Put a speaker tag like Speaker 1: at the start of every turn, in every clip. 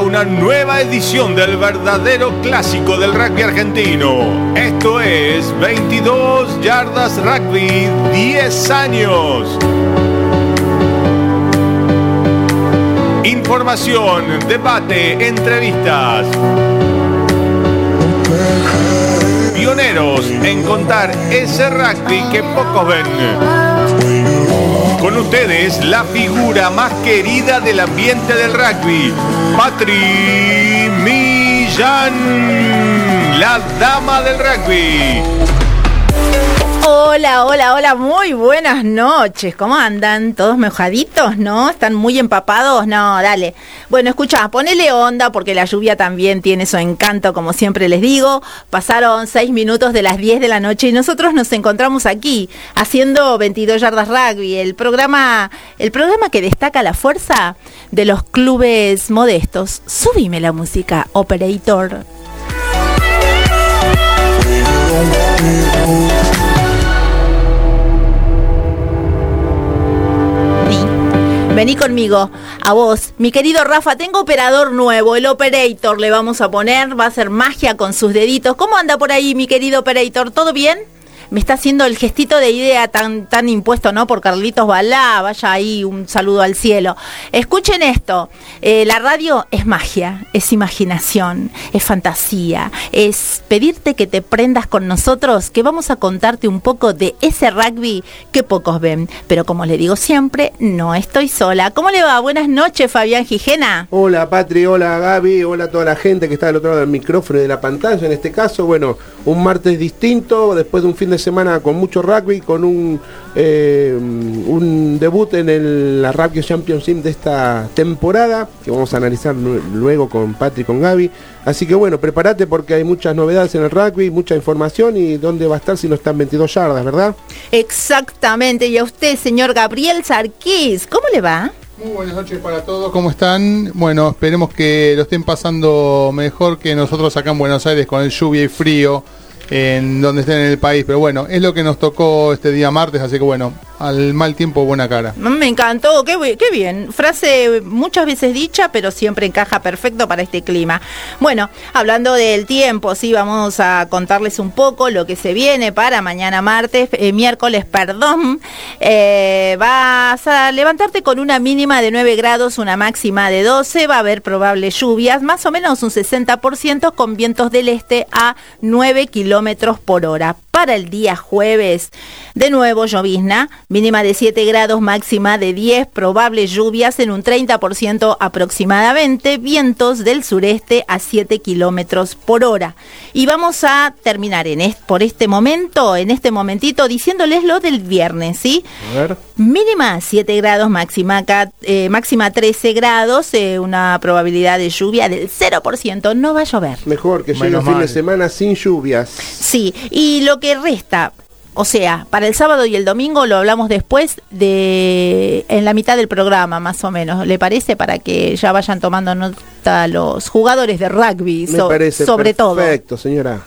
Speaker 1: una nueva edición del verdadero clásico del rugby argentino. Esto es 22 yardas rugby 10 años. Información, debate, entrevistas. Pioneros en contar ese rugby que pocos ven. Con ustedes, la figura más querida del ambiente del rugby, Patri Millán, la dama del rugby.
Speaker 2: Hola, hola, hola, muy buenas noches. ¿Cómo andan? ¿Todos mojaditos, no? ¿Están muy empapados? No, dale. Bueno, escucha, ponele onda porque la lluvia también tiene su encanto, como siempre les digo. Pasaron seis minutos de las 10 de la noche y nosotros nos encontramos aquí haciendo 22 yardas rugby, el programa, el programa que destaca la fuerza de los clubes modestos. Subime la música, operator. Vení conmigo, a vos. Mi querido Rafa, tengo operador nuevo, el operator le vamos a poner, va a hacer magia con sus deditos. ¿Cómo anda por ahí, mi querido operator? ¿Todo bien? Me está haciendo el gestito de idea tan, tan impuesto, ¿no? Por Carlitos Balá, vaya ahí un saludo al cielo. Escuchen esto, eh, la radio es magia, es imaginación, es fantasía, es pedirte que te prendas con nosotros, que vamos a contarte un poco de ese rugby que pocos ven. Pero como le digo siempre, no estoy sola. ¿Cómo le va? Buenas noches, Fabián Gijena.
Speaker 3: Hola, Patri, hola, Gaby, hola a toda la gente que está del otro lado del micrófono y de la pantalla. En este caso, bueno, un martes distinto, después de un fin de semana con mucho rugby, con un, eh, un debut en el, la Rugby Championship de esta temporada, que vamos a analizar luego con Patrick y con Gaby. Así que bueno, prepárate porque hay muchas novedades en el rugby, mucha información y dónde va a estar si no están 22 yardas, ¿verdad?
Speaker 2: Exactamente, y a usted, señor Gabriel Sarquís, ¿cómo le va?
Speaker 4: Muy buenas noches para todos, ¿cómo están? Bueno, esperemos que lo estén pasando mejor que nosotros acá en Buenos Aires con el lluvia y frío en donde estén en el país. Pero bueno, es lo que nos tocó este día martes, así que bueno, al mal tiempo buena cara.
Speaker 2: Me encantó, qué, bien. Frase muchas veces dicha, pero siempre encaja perfecto para este clima. Bueno, hablando del tiempo, sí, vamos a contarles un poco lo que se viene para mañana martes, eh, miércoles, perdón. Eh, vas a levantarte con una mínima de 9 grados, una máxima de 12, va a haber probables lluvias, más o menos un 60% con vientos del este a 9 kilómetros por hora. Para el día jueves, de nuevo llovizna, mínima de 7 grados, máxima de 10, probables lluvias en un 30% aproximadamente, vientos del sureste a 7 kilómetros por hora. Y vamos a terminar en por este momento, en este momentito, diciéndoles lo del viernes, ¿sí? A ver. Mínima 7 grados, máxima, eh, máxima 13 grados, eh, una probabilidad de lluvia del 0%, no va a llover.
Speaker 3: Mejor que llegue el fin de semana sin lluvias.
Speaker 2: Sí, y lo que resta, o sea, para el sábado y el domingo lo hablamos después de en la mitad del programa, más o menos. ¿Le parece? Para que ya vayan tomando nota los jugadores de rugby,
Speaker 3: Me parece
Speaker 2: sobre todo.
Speaker 3: Perfecto, señora.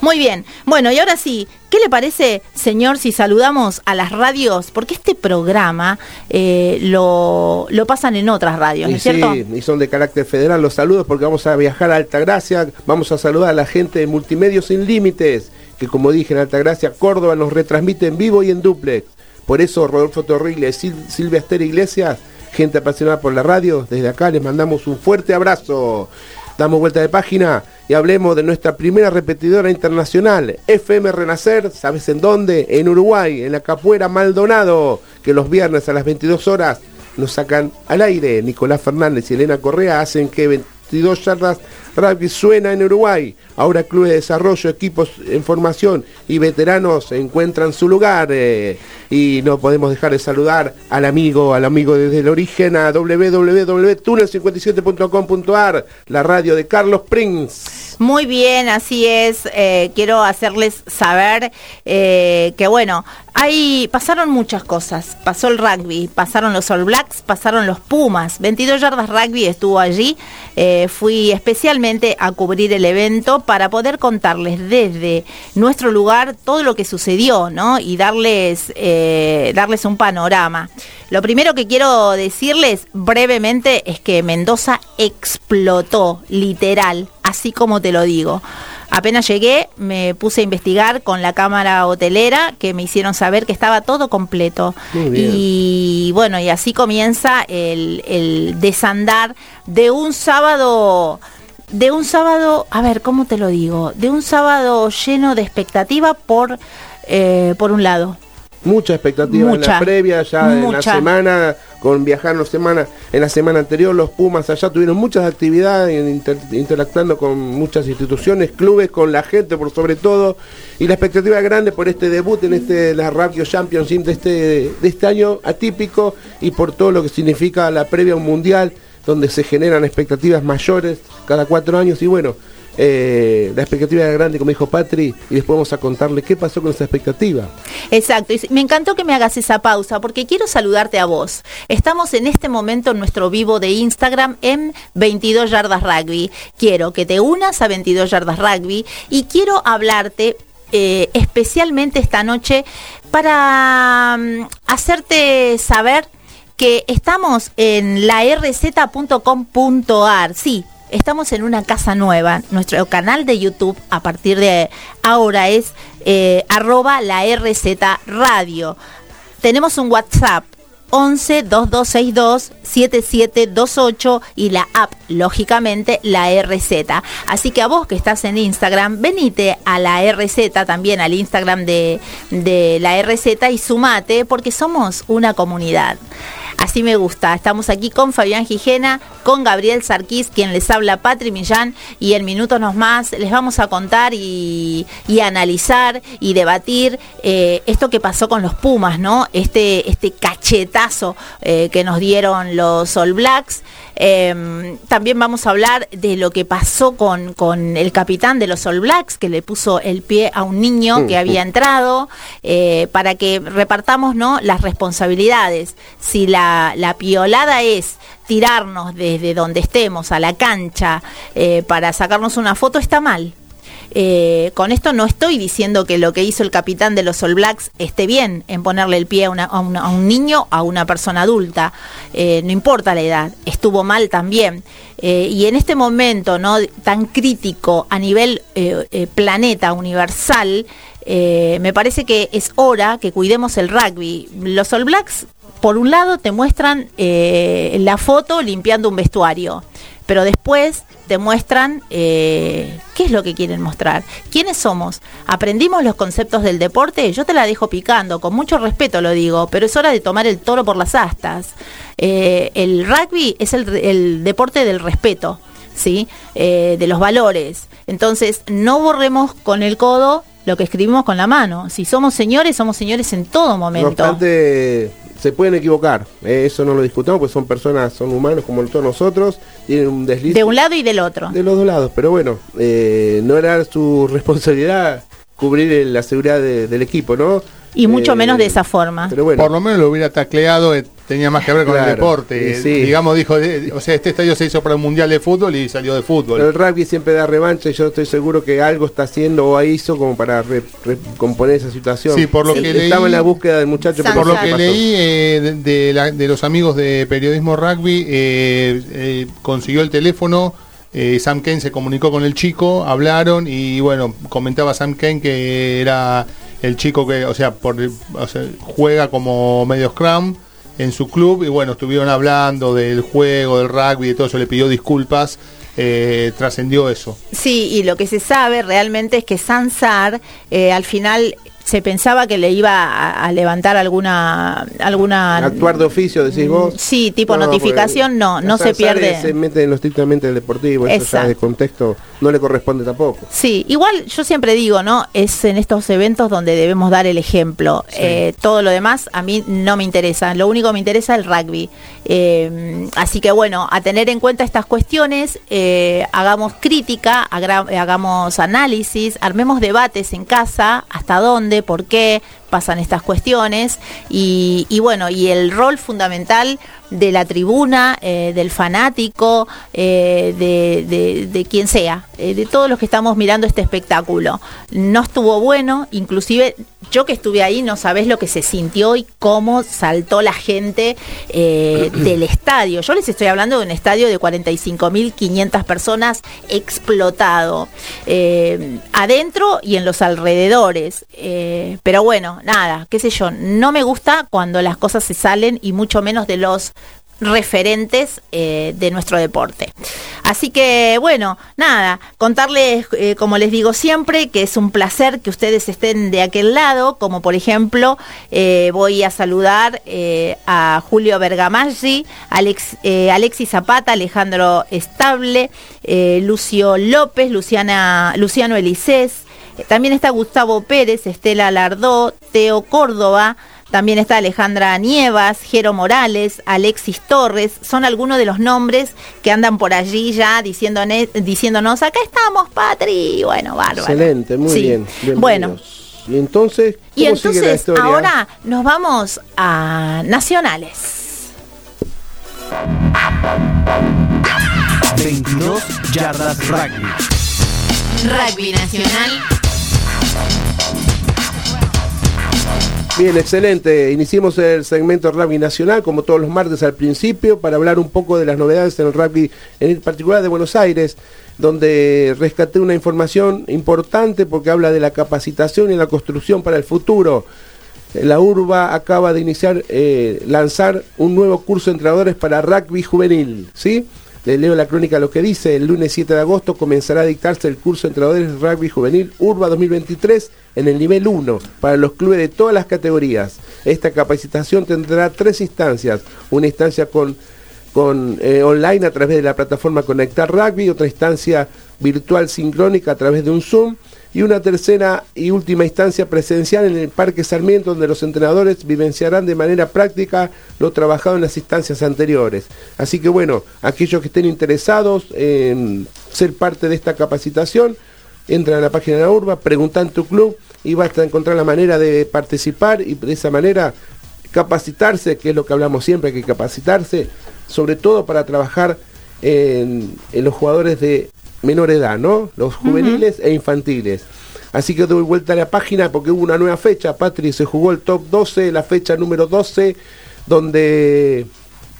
Speaker 2: Muy bien. Bueno, y ahora sí, ¿qué le parece, señor, si saludamos a las radios? Porque este programa eh, lo, lo, pasan en otras radios, ¿no es cierto?
Speaker 3: Sí, y son de carácter federal. Los saludos porque vamos a viajar a Altagracia, vamos a saludar a la gente de Multimedios Sin Límites que como dije en Altagracia, Córdoba nos retransmite en vivo y en duplex. Por eso Rodolfo Torrigle, Silvia Esther Iglesias, gente apasionada por la radio, desde acá les mandamos un fuerte abrazo. Damos vuelta de página y hablemos de nuestra primera repetidora internacional, FM Renacer, ¿sabes en dónde? En Uruguay, en la Capuera Maldonado, que los viernes a las 22 horas nos sacan al aire. Nicolás Fernández y Elena Correa hacen que 22 yardas rugby suena en Uruguay. Ahora clubes de desarrollo, equipos en formación y veteranos encuentran su lugar. Eh, y no podemos dejar de saludar al amigo, al amigo desde el origen a www.tunnel57.com.ar, la radio de Carlos Prince.
Speaker 2: Muy bien, así es. Eh, quiero hacerles saber eh, que bueno, Ahí pasaron muchas cosas. Pasó el rugby, pasaron los All Blacks, pasaron los Pumas. 22 yardas rugby estuvo allí. fui especialmente a cubrir el evento para poder contarles desde nuestro lugar todo lo que sucedió, ¿no? Y darles, eh, darles un panorama. Lo primero que quiero decirles brevemente es que Mendoza explotó, literal, así como te lo digo. Apenas llegué, me puse a investigar con la cámara hotelera que me hicieron saber que estaba todo completo. Y bueno, y así comienza el, el desandar de un sábado de un sábado, a ver, ¿cómo te lo digo? De un sábado lleno de expectativa por, eh, por un lado.
Speaker 3: Mucha expectativa en la previa, ya en la semana, con viajar la semana, en la semana anterior los Pumas allá tuvieron muchas actividades, interactuando con muchas instituciones, clubes, con la gente por sobre todo, y la expectativa es grande por este debut en este la Radio Championship de este, de este año atípico y por todo lo que significa la previa a un mundial, donde se generan expectativas mayores cada cuatro años y bueno, eh, la expectativa era grande, como dijo Patri, y después vamos a contarle qué pasó con esa expectativa.
Speaker 2: Exacto, y me encantó que me hagas esa pausa porque quiero saludarte a vos. Estamos en este momento en nuestro vivo de Instagram en 22 Yardas Rugby. Quiero que te unas a 22 Yardas Rugby y quiero hablarte eh, especialmente esta noche para mm, hacerte saber que estamos en la rz.com.ar. Sí, estamos en una casa nueva. Nuestro canal de YouTube a partir de ahora es eh, arroba la RZ Radio. Tenemos un WhatsApp 11 2262 7728 y la app, lógicamente, la RZ. Así que a vos que estás en Instagram, venite a la RZ, también al Instagram de, de la RZ y sumate porque somos una comunidad. Así me gusta. Estamos aquí con Fabián Gijena, con Gabriel Sarquís, quien les habla Patri Millán, y en minutos más les vamos a contar y, analizar y debatir eh, esto que pasó con los Pumas, ¿no? Este, este cachetazo eh, que nos dieron los All Blacks. Em, también vamos a hablar de lo que pasó con, con, el capitán de los All Blacks, que le puso el pie a un niño que había entrado, eh, para que repartamos ¿no? las responsabilidades. Si la, la piolada es tirarnos desde donde estemos a la cancha eh, para sacarnos una foto, está mal. Eh, con esto no estoy diciendo que lo que hizo el capitán de los All Blacks esté bien en ponerle el pie a, un niño, a una persona adulta, eh, no importa la edad, estuvo mal también. Eh, y en este momento no tan crítico a nivel planeta universal, me parece que es hora que cuidemos el rugby. Los All Blacks, por un lado, te muestran la foto limpiando un vestuario pero después te muestran eh, qué es lo que quieren mostrar. ¿Quiénes somos? ¿Aprendimos los conceptos del deporte? Yo te la dejo picando, con mucho respeto lo digo, pero es hora de tomar el toro por las astas. Eh, el rugby es el, deporte del respeto, ¿sí? Eh, de los valores. Entonces, no borremos con el codo lo que escribimos con la mano. Si somos señores, somos señores en todo momento
Speaker 3: se pueden equivocar, eh, eso no lo discutamos, pues son personas, son humanos como todos nosotros, tienen un desliz.
Speaker 2: De un lado y del otro.
Speaker 3: De los dos lados, pero bueno, eh, no era su responsabilidad cubrir la seguridad del equipo, ¿no?
Speaker 2: Y mucho eh, menos de esa forma.
Speaker 4: Pero bueno. Por lo menos lo hubiera tacleado tenía más que ver con el deporte. Digamos, dijo, o sea, este estadio se hizo para un mundial de fútbol y salió de fútbol.
Speaker 3: el rugby siempre da revancha y yo estoy seguro que algo está haciendo o hizo como para recomponer esa situación.
Speaker 4: Sí, por lo que
Speaker 3: Estaba en la búsqueda del muchacho.
Speaker 4: Por lo que leí eh, de, los amigos de Periodismo Rugby, eh, eh, consiguió el teléfono. Sam Kane se comunicó con el chico, hablaron y bueno, comentaba Sam Kane que era el chico que, o sea, por, juega como medio scrum, en su club y bueno, estuvieron hablando del juego, del rugby y todo eso, le pidió disculpas. Eh, trascendió eso.
Speaker 2: Sí, y lo que se sabe realmente es que Sansar eh, al final se pensaba que le iba a, levantar alguna alguna
Speaker 3: actuar de oficio decís vos
Speaker 2: sí tipo notificación no no se pierde.
Speaker 3: se mete en lo estrictamente del deportivo eso ya de contexto no le corresponde tampoco.
Speaker 2: Sí igual yo siempre digo no es en estos eventos donde debemos dar el ejemplo. Eh, todo lo demás a mí no me interesa. Lo único que me interesa es el rugby. Eh, así que bueno a tener en cuenta estas cuestiones eh, hagamos crítica hagamos análisis armemos debates en casa hasta dónde por qué pasan estas cuestiones. Y, bueno, y el rol fundamental de la tribuna, eh, del fanático, eh, de, de, quien sea, eh, de todos los que estamos mirando este espectáculo. No estuvo bueno, inclusive yo que estuve ahí no sabés lo que se sintió y cómo saltó la gente del estadio. Yo les estoy hablando de un estadio de 45.500 personas explotado, adentro y en los alrededores. pero bueno, nada, qué sé yo, no me gusta cuando las cosas se salen y mucho menos de los referentes eh, de nuestro deporte. Así que bueno, nada, contarles, eh, como les digo siempre, que es un placer que ustedes estén de aquel lado, como por ejemplo eh, voy a saludar a Julio Bergamaggi, Alex, Alexis Zapata, Alejandro Estable, Lucio López, Luciana, Luciano Elisés, también está Gustavo Pérez, Estela Lardó, Teo Córdoba, también está Alejandra Nievas, Jero Morales, Alexis Torres, son algunos de los nombres que andan por allí ya diciéndonos, acá estamos, Patri. Bueno, bárbaro.
Speaker 3: Excelente, muy bien.
Speaker 2: Bueno.
Speaker 3: Y entonces,
Speaker 2: y entonces ahora nos vamos a Nacionales.
Speaker 5: 22 yardas rugby.
Speaker 2: Rugby nacional
Speaker 3: Bien, excelente. Iniciemos el segmento Rugby Nacional, como todos los martes al principio, para hablar un poco de las novedades en el rugby, en particular de Buenos Aires, donde rescaté una información importante porque habla de la capacitación y la construcción para el futuro. La URBA acaba de iniciar, eh, lanzar un nuevo curso de entrenadores para rugby juvenil, ¿sí? Le leo la crónica lo que dice. El lunes 7 de agosto comenzará a dictarse el curso de entrenadores rugby juvenil URBA 2023 en el nivel 1 para los clubes de todas las categorías. Esta capacitación tendrá tres instancias. Una instancia con, con eh, online a través de la plataforma Conectar Rugby, otra instancia virtual sincrónica a través de un Zoom y una tercera y última instancia presencial en el Parque Sarmiento donde los entrenadores vivenciarán de manera práctica lo trabajado en las instancias anteriores. Así que bueno, aquellos que estén interesados en ser parte de esta capacitación, entran a la página de la URBA, preguntan tu club y vas a encontrar la manera de participar y de esa manera capacitarse, que es lo que hablamos siempre, hay que capacitarse, sobre todo para trabajar en, en los jugadores de menor edad, ¿no? Los juveniles e infantiles. Así que doy vuelta a la página porque hubo una nueva fecha. Patri se jugó el top 12, la fecha número 12, donde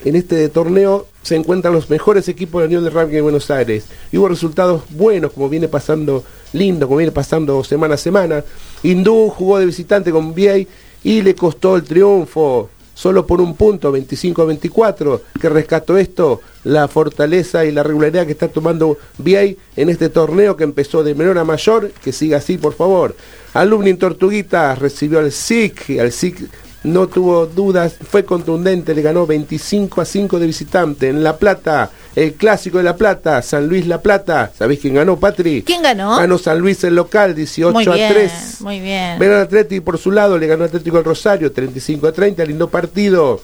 Speaker 3: en este torneo se encuentran los mejores equipos de la Unión de Rugby de Buenos Aires. Y hubo resultados buenos, como viene pasando, lindo, como viene pasando semana a semana. Hindú jugó de visitante con Viey y le costó el triunfo solo por un punto, 25 a 24, que rescató esto, la fortaleza y la regularidad que está tomando VI en este torneo que empezó de menor a mayor, que siga así, por favor. Alumni Tortuguita recibió al SIC, al SIC no tuvo dudas, fue contundente, le ganó 25 a 5 de visitante. En La Plata, el clásico de La Plata, San Luis La Plata. ¿Sabéis quién ganó, Patri?
Speaker 2: ¿Quién ganó?
Speaker 3: Ganó San Luis el local, 18 a 3.
Speaker 2: Muy bien.
Speaker 3: Verón Atlético por su lado, le ganó Atlético el Rosario, 35 a 30, lindo partido.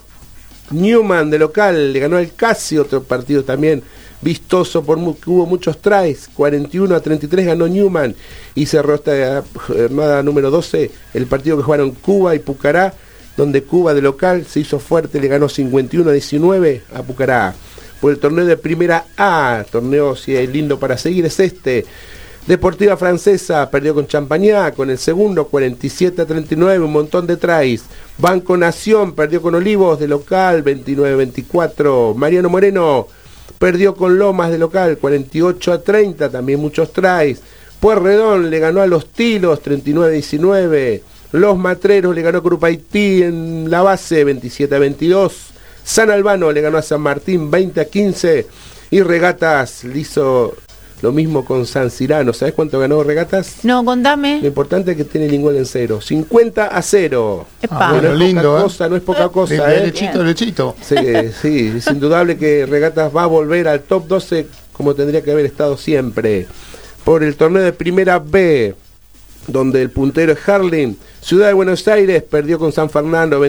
Speaker 3: Newman de local, le ganó el Casi, otro partido también vistoso, por hubo muchos tries, 41 a 33 ganó Newman y cerró esta jornada número 12 el partido que jugaron Cuba y Pucará donde Cuba de local se hizo fuerte, le ganó 51 a 19 a Pucará. Por el torneo de Primera A, torneo si es lindo para seguir, es este. Deportiva Francesa perdió con Champañá, con el segundo 47 a 39, un montón de tries. Banco Nación perdió con Olivos de local 29 a 24. Mariano Moreno perdió con Lomas de local 48 a 30, también muchos tries. Puerredón le ganó a los Tilos 39 a 19. Los Matreros le ganó a Grupo Haití en la base 27 a 22. San Albano le ganó a San Martín 20 a 15. Y Regatas le hizo lo mismo con San Cirano. ¿Sabes cuánto ganó Regatas?
Speaker 2: No, contame.
Speaker 3: Lo importante es que tiene ningún en cero. 50 a 0.
Speaker 4: Ah, bueno, no es
Speaker 3: lindo, poca ¿eh? cosa, no es poca cosa. ¿eh?
Speaker 4: Lechito, lechito.
Speaker 3: Sí, sí, es indudable que Regatas va a volver al top 12 como tendría que haber estado siempre. Por el torneo de Primera B, donde el puntero es Harling Ciudad de Buenos Aires perdió con San Fernando,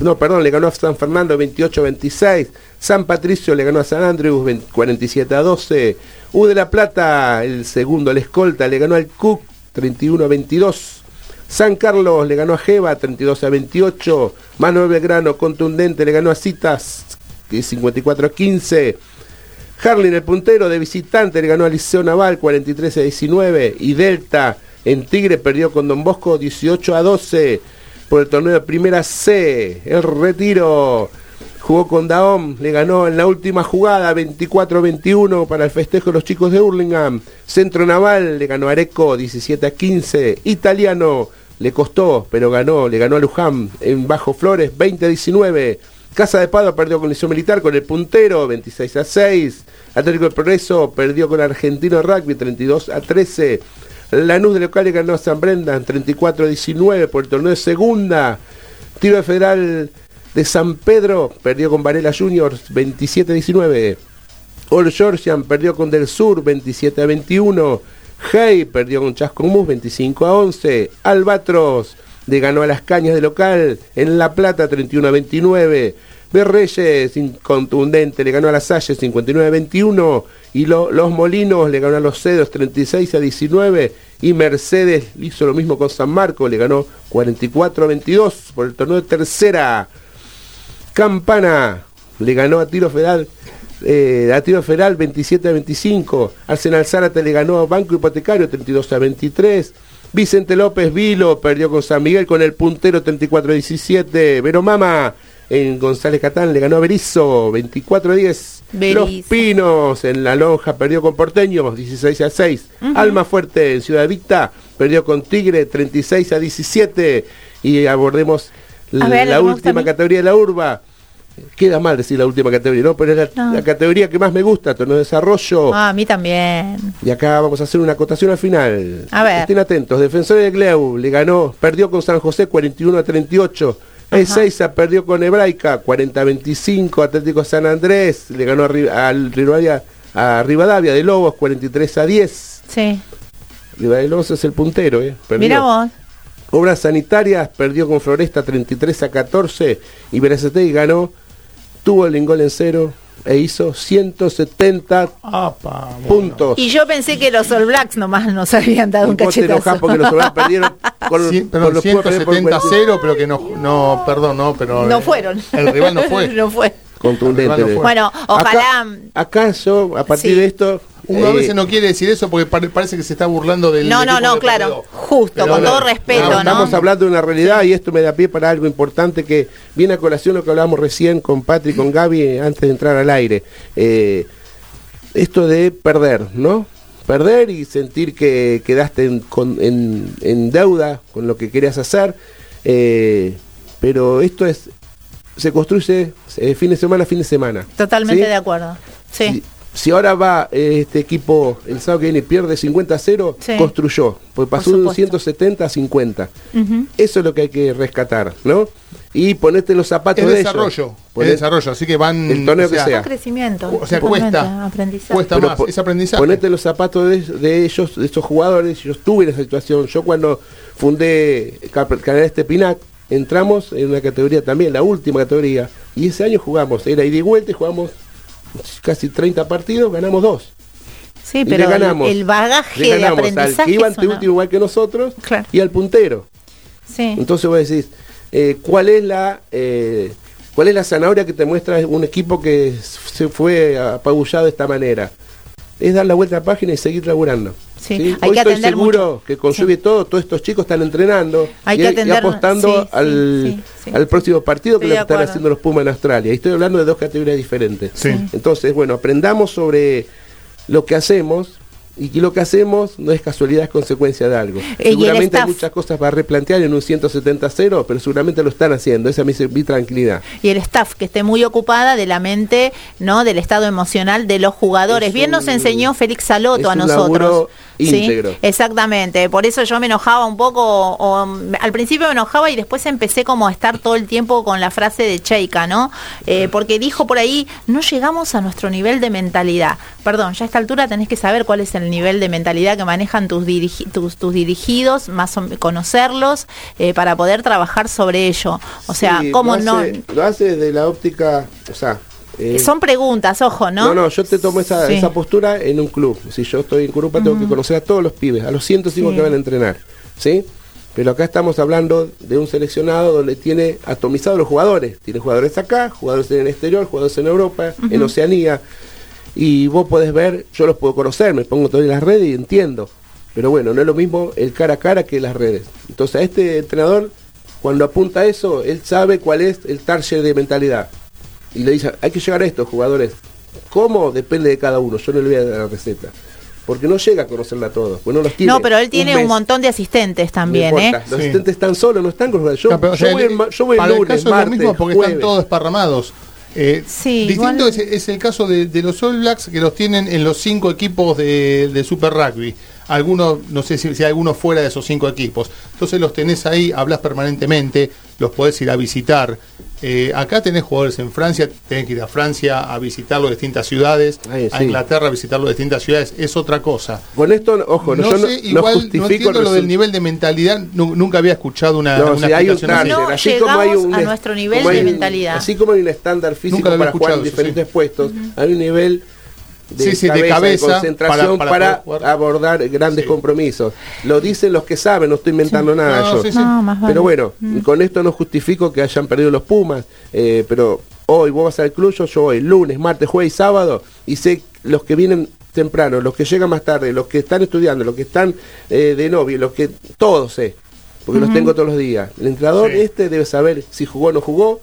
Speaker 3: no, perdón, le ganó a San Fernando 28-26. San Patricio le ganó a San Andrews 47 a 12. U de la Plata, el segundo, el escolta, le ganó al Cook 31 a 22. San Carlos le ganó a Jeva 32 a 28. Manuel Belgrano, contundente, le ganó a Citas que 54 a 15. Harlin, el puntero de visitante, le ganó al Liceo Naval 43 a 19. Y Delta en Tigre perdió con Don Bosco 18 a 12 por el torneo de Primera C. El retiro. Jugó con Daom, le ganó en la última jugada 24-21 para el festejo de los chicos de Hurlingham. Centro Naval le ganó a Areco 17 a 15. Italiano le costó, pero ganó, le ganó a Luján en Bajo Flores 20 a 19. Casa de Pado perdió con Liceo Militar con el puntero 26 a 6. Atlético del Progreso perdió con Argentino Rugby 32 a 13. Lanús de local le ganó a San Brendan 34 a 19 por el torneo de segunda. Tiro de Federal de San Pedro perdió con Varela Juniors 27 a 19. All Georgian perdió con Del Sur 27 a 21. Hey perdió con Chascomús 25 a 11. Albatros le ganó a las cañas de local en La Plata 31 a 29. Berreyes, incontundente, le ganó a las Salles 59 a 21. Y Los Molinos le ganó a los Cedos 36 a 19. Y Mercedes hizo lo mismo con San Marco, le ganó 44 a 22 por el torneo de tercera. Campana le ganó a Tiro Federal eh, a Tiro Federal 27 a 25, Arsenal Zárate le ganó a Banco Hipotecario 32 a 23, Vicente López Vilo perdió con San Miguel con el puntero 34 a 17, Veromama en González Catán le ganó a Berizo 24 a 10, Los Pinos en La Lonja perdió con Porteños 16 a 6, Alma Fuerte en Ciudad Vista perdió con Tigre 36 a 17 y abordemos la última categoría de la urba. Queda mal decir la última categoría, ¿no? Pero es la, categoría que más me gusta, torneo de desarrollo.
Speaker 2: Ah, a mí también.
Speaker 3: Y acá vamos a hacer una acotación al final.
Speaker 2: A ver.
Speaker 3: Estén atentos. Defensor de Gleu le ganó, perdió con San José 41 a 38. Ezeiza perdió con Hebraica 40 a 25. Atlético San Andrés le ganó al Rivadavia, a Rivadavia de Lobos 43 a 10.
Speaker 2: Sí.
Speaker 3: Rivadavia de Lobos es el puntero, ¿eh?
Speaker 2: Mira vos.
Speaker 3: Obras sanitarias perdió con Floresta 33 a 14 y Berazategui ganó, tuvo el gol en cero e hizo 170 puntos.
Speaker 2: Y yo pensé que los All Blacks nomás nos habían dado un cachetazo.
Speaker 3: porque los All Blacks perdieron
Speaker 4: con, sí, pero los 170 a 0, pero que no, no, perdón, no, pero...
Speaker 2: No fueron.
Speaker 4: El rival no fue.
Speaker 2: no fue.
Speaker 3: Contundente.
Speaker 2: Bueno, ojalá...
Speaker 3: Acá, yo, a partir de esto,
Speaker 4: uno a veces eh, no quiere decir eso porque parece que se está burlando del.
Speaker 2: No, no, no, claro. Justo, con todo respeto, ¿no?
Speaker 3: Estamos hablando de una realidad y esto me da pie para algo importante que viene a colación lo que hablábamos recién con Patrick y con Gaby eh, antes de entrar al aire. Eh, esto de perder, ¿no? Perder y sentir que quedaste en, deuda con lo que querías hacer. pero esto es se construye fin de semana a fin de semana.
Speaker 2: Totalmente de acuerdo. Sí
Speaker 3: si ahora va eh, este equipo el sábado que viene y pierde 50 a 0, construyó, pues pasó de 170 a 50. Eso es lo que hay que rescatar, ¿no? Y ponerte los zapatos
Speaker 4: de desarrollo, es desarrollo, así que van
Speaker 3: el torneo que sea.
Speaker 2: crecimiento,
Speaker 4: o sea, cuesta, cuesta más, es aprendizaje.
Speaker 3: Ponete los zapatos de, ellos, de esos jugadores, yo estuve en esa situación, yo cuando fundé Canal Estepinac, entramos en una categoría también, la última categoría, y ese año jugamos, era ida y vuelta y jugamos casi 30 partidos, ganamos dos.
Speaker 2: Sí, pero ganamos, el bagaje de aprendizaje
Speaker 3: al que iba último igual que nosotros y al puntero.
Speaker 2: Sí.
Speaker 3: Entonces vos decís, eh, ¿cuál es la eh, cuál es la zanahoria que te muestra un equipo que se fue apabullado de esta manera? Es dar la vuelta a la página y seguir laburando.
Speaker 2: Sí, Hay que estoy
Speaker 3: seguro que con lluvia todo, todos estos chicos están entrenando y, apostando al, próximo partido que lo están haciendo los Pumas en Australia. Y estoy hablando de dos categorías diferentes. Entonces, bueno, aprendamos sobre lo que hacemos y que lo que hacemos no es casualidad, es consecuencia de algo. Eh, seguramente hay muchas cosas para replantear en un 170-0, pero seguramente lo están haciendo, esa es mi, tranquilidad.
Speaker 2: Y el staff que esté muy ocupada de la mente, ¿no? del estado emocional de los jugadores. Bien nos enseñó Félix Saloto a nosotros.
Speaker 3: Íntegro.
Speaker 2: Exactamente, por eso yo me enojaba un poco, o, al principio me enojaba y después empecé como a estar todo el tiempo con la frase de Cheika, ¿no? Eh, porque dijo por ahí, no llegamos a nuestro nivel de mentalidad. Perdón, ya a esta altura tenés que saber cuál es el nivel de mentalidad que manejan tus, tus, dirigidos, más o, conocerlos, eh, para poder trabajar sobre ello. O sea, ¿cómo no...?
Speaker 3: Lo hace desde la óptica, o sea,
Speaker 2: eh, Son preguntas, ojo, ¿no?
Speaker 3: No, no, yo te tomo esa, esa postura en un club. Si yo estoy en Curupa, tengo que conocer a todos los pibes, a los 105 que van a entrenar. ¿Sí? Pero acá estamos hablando de un seleccionado donde tiene atomizados los jugadores. Tiene jugadores acá, jugadores en el exterior, jugadores en Europa, en Oceanía. Y vos podés ver, yo los puedo conocer, me pongo todo en las redes y entiendo. Pero bueno, no es lo mismo el cara a cara que las redes. Entonces a este entrenador, cuando apunta a eso, él sabe cuál es el target de mentalidad. Y le dice, hay que llegar a estos jugadores. ¿Cómo? Depende de cada uno. Yo no le voy a dar la receta. Porque no llega a conocerla a todos. Pues no, los tiene
Speaker 2: No, pero él tiene un, montón de asistentes
Speaker 3: No
Speaker 2: también, ¿eh?
Speaker 3: Los
Speaker 4: Sí.
Speaker 3: asistentes están solos, no están con los Yo,
Speaker 4: o
Speaker 3: yo
Speaker 4: sea,
Speaker 3: voy el, yo voy el
Speaker 4: para
Speaker 3: lunes,
Speaker 4: el caso
Speaker 3: martes,
Speaker 4: es lo mismo porque
Speaker 3: jueves.
Speaker 4: están todos desparramados. Eh,
Speaker 2: Sí,
Speaker 4: distinto
Speaker 2: igual-
Speaker 4: es, es el caso de, de los All Blacks que los tienen en los cinco equipos de, de Super Rugby. Algunos, no sé si, si hay algunos fuera de esos cinco equipos. Entonces los tenés ahí, hablas permanentemente, los podés ir a visitar. Eh, acá tenés jugadores en Francia, tenés que ir a Francia a visitar las distintas ciudades, a. Inglaterra a visitar las distintas ciudades, es otra cosa.
Speaker 3: Con esto, ojo, no,
Speaker 4: no
Speaker 3: yo no,
Speaker 4: sé,
Speaker 3: no
Speaker 4: igual no,
Speaker 3: justifico
Speaker 4: entiendo lo del nivel de mentalidad, nu- nunca había escuchado una,
Speaker 3: No,
Speaker 4: una
Speaker 3: si hay un
Speaker 4: explicación así.
Speaker 2: No
Speaker 3: target, así como hay un
Speaker 2: a
Speaker 3: es-
Speaker 2: nuestro nivel de
Speaker 3: hay-
Speaker 2: mentalidad.
Speaker 3: Así como hay un estándar físico para jugar en diferentes
Speaker 4: sí.
Speaker 3: puestos, hay un nivel de,
Speaker 4: Sí, sí, de
Speaker 3: cabeza, de concentración
Speaker 4: para-
Speaker 3: abordar grandes
Speaker 4: Sí.
Speaker 3: compromisos. Lo dicen los que saben, no estoy inventando nada
Speaker 4: No,
Speaker 3: yo.
Speaker 4: sí, sí.
Speaker 2: No, más vale.
Speaker 3: Pero bueno, con esto no justifico que hayan perdido los Pumas, eh, pero hoy vos vas al club, yo, yo voy lunes, martes, jueves y sábado, y sé los que vienen temprano, los que llegan más tarde, los que están estudiando, los que están eh, de novio, los que todos sé, porque los tengo todos los días. El entrenador
Speaker 4: Sí.
Speaker 3: este debe saber si jugó o no jugó.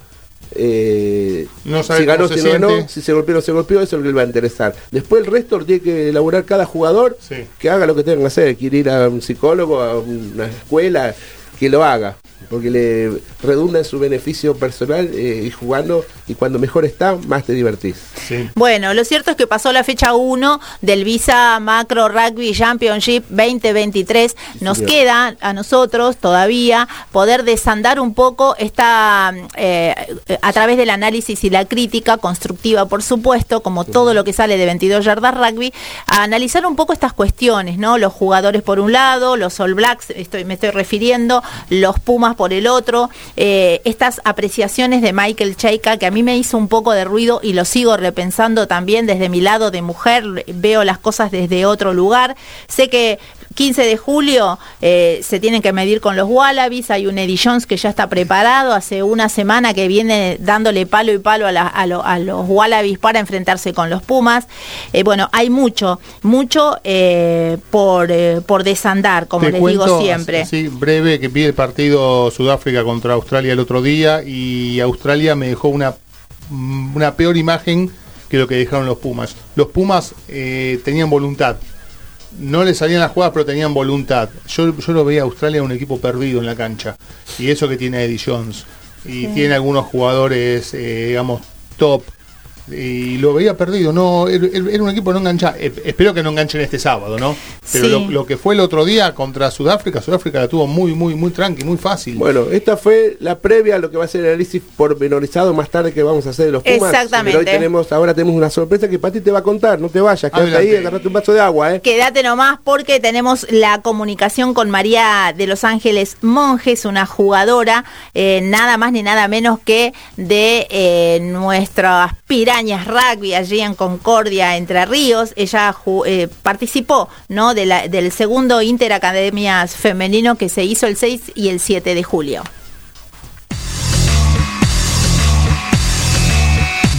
Speaker 3: Eh,
Speaker 4: No sabe
Speaker 3: si ganó, si no ganó, si se golpeó o no se golpeó, eso es lo que le va a interesar. Después el resto lo tiene que elaborar cada jugador
Speaker 4: Sí.
Speaker 3: que haga lo que tenga que hacer, quiere ir a un psicólogo, a una escuela, que lo haga, porque le redunda en su beneficio personal eh, y jugando, y cuando mejor está, más te divertís.
Speaker 4: Sí.
Speaker 2: Bueno, lo cierto es que pasó la fecha 1 del Visa Macro Rugby Championship 2023. Nos
Speaker 3: señor.
Speaker 2: queda a nosotros todavía poder desandar un poco esta, eh, a través del análisis y la crítica constructiva, por supuesto, como todo lo que sale de 22 yardas rugby, a analizar un poco estas cuestiones, ¿no? Los jugadores por un lado, los All Blacks, estoy, me estoy refiriendo, los Pumas por el otro, eh, estas apreciaciones de Michael Cheika que a mí me hizo un poco de ruido y lo sigo repensando también desde mi lado de mujer, veo las cosas desde otro lugar. Sé que 15 de julio eh, se tienen que medir con los Wallabies, hay un Eddie Jones que ya está preparado, hace una semana que viene dándole palo y palo a, la- a lo- a los Wallabies para enfrentarse con los Pumas. Eh, bueno, hay mucho, mucho eh, por, eh, por desandar, como
Speaker 4: Te
Speaker 2: les
Speaker 4: cuento
Speaker 2: digo siempre.
Speaker 4: así breve que vi el partido Sudáfrica contra Australia el otro día y Australia me dejó una, una peor imagen que lo que dejaron los Pumas. Los Pumas eh, tenían voluntad. No les salían las jugadas, pero tenían voluntad. Yo, yo lo veía a Australia un equipo perdido en la cancha. Y eso que tiene Eddie Jones. Y tiene algunos jugadores, eh, digamos, top. Y lo veía perdido. No, era, era un equipo que no enganchaba. Eh, espero que no enganchen este sábado, ¿no? Pero
Speaker 2: Sí.
Speaker 4: lo, lo que fue el otro día contra Sudáfrica, Sudáfrica la tuvo muy, muy, muy tranqui, muy fácil.
Speaker 3: Bueno, esta fue la previa a lo que va a ser el análisis pormenorizado más tarde que vamos a hacer de los Pumas.
Speaker 2: Exactamente.
Speaker 3: Pero hoy tenemos, ahora tenemos una sorpresa que Pati te va a contar, no te vayas, quédate
Speaker 4: Adelante.
Speaker 3: ahí, agarrate un vaso de agua, ¿eh?
Speaker 2: Quédate nomás porque tenemos la comunicación con María de Los Ángeles Monjes, una jugadora, eh, nada más ni nada menos que de eh, nuestras rugby allí en Concordia, Entre Ríos. Ella eh, participó ¿no? de la- del segundo Interacademias femenino que se hizo el 6 y el 7 de julio.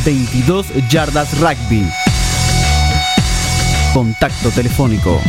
Speaker 5: 22 yardas rugby. Contacto telefónico.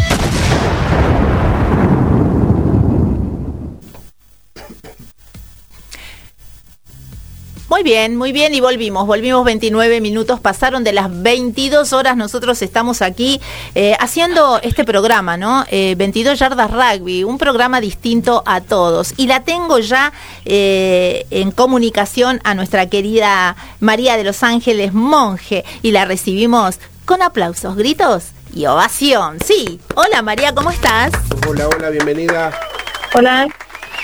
Speaker 2: Muy bien, muy bien y volvimos, volvimos 29 minutos, pasaron de las 22 horas, nosotros estamos aquí eh, haciendo este programa, ¿no? Eh, 22 yardas rugby, un programa distinto a todos. Y la tengo ya eh, en comunicación a nuestra querida María de Los Ángeles Monje y la recibimos con aplausos, gritos y ovación. Sí, hola María, ¿cómo estás?
Speaker 3: Hola, hola, bienvenida.
Speaker 6: Hola,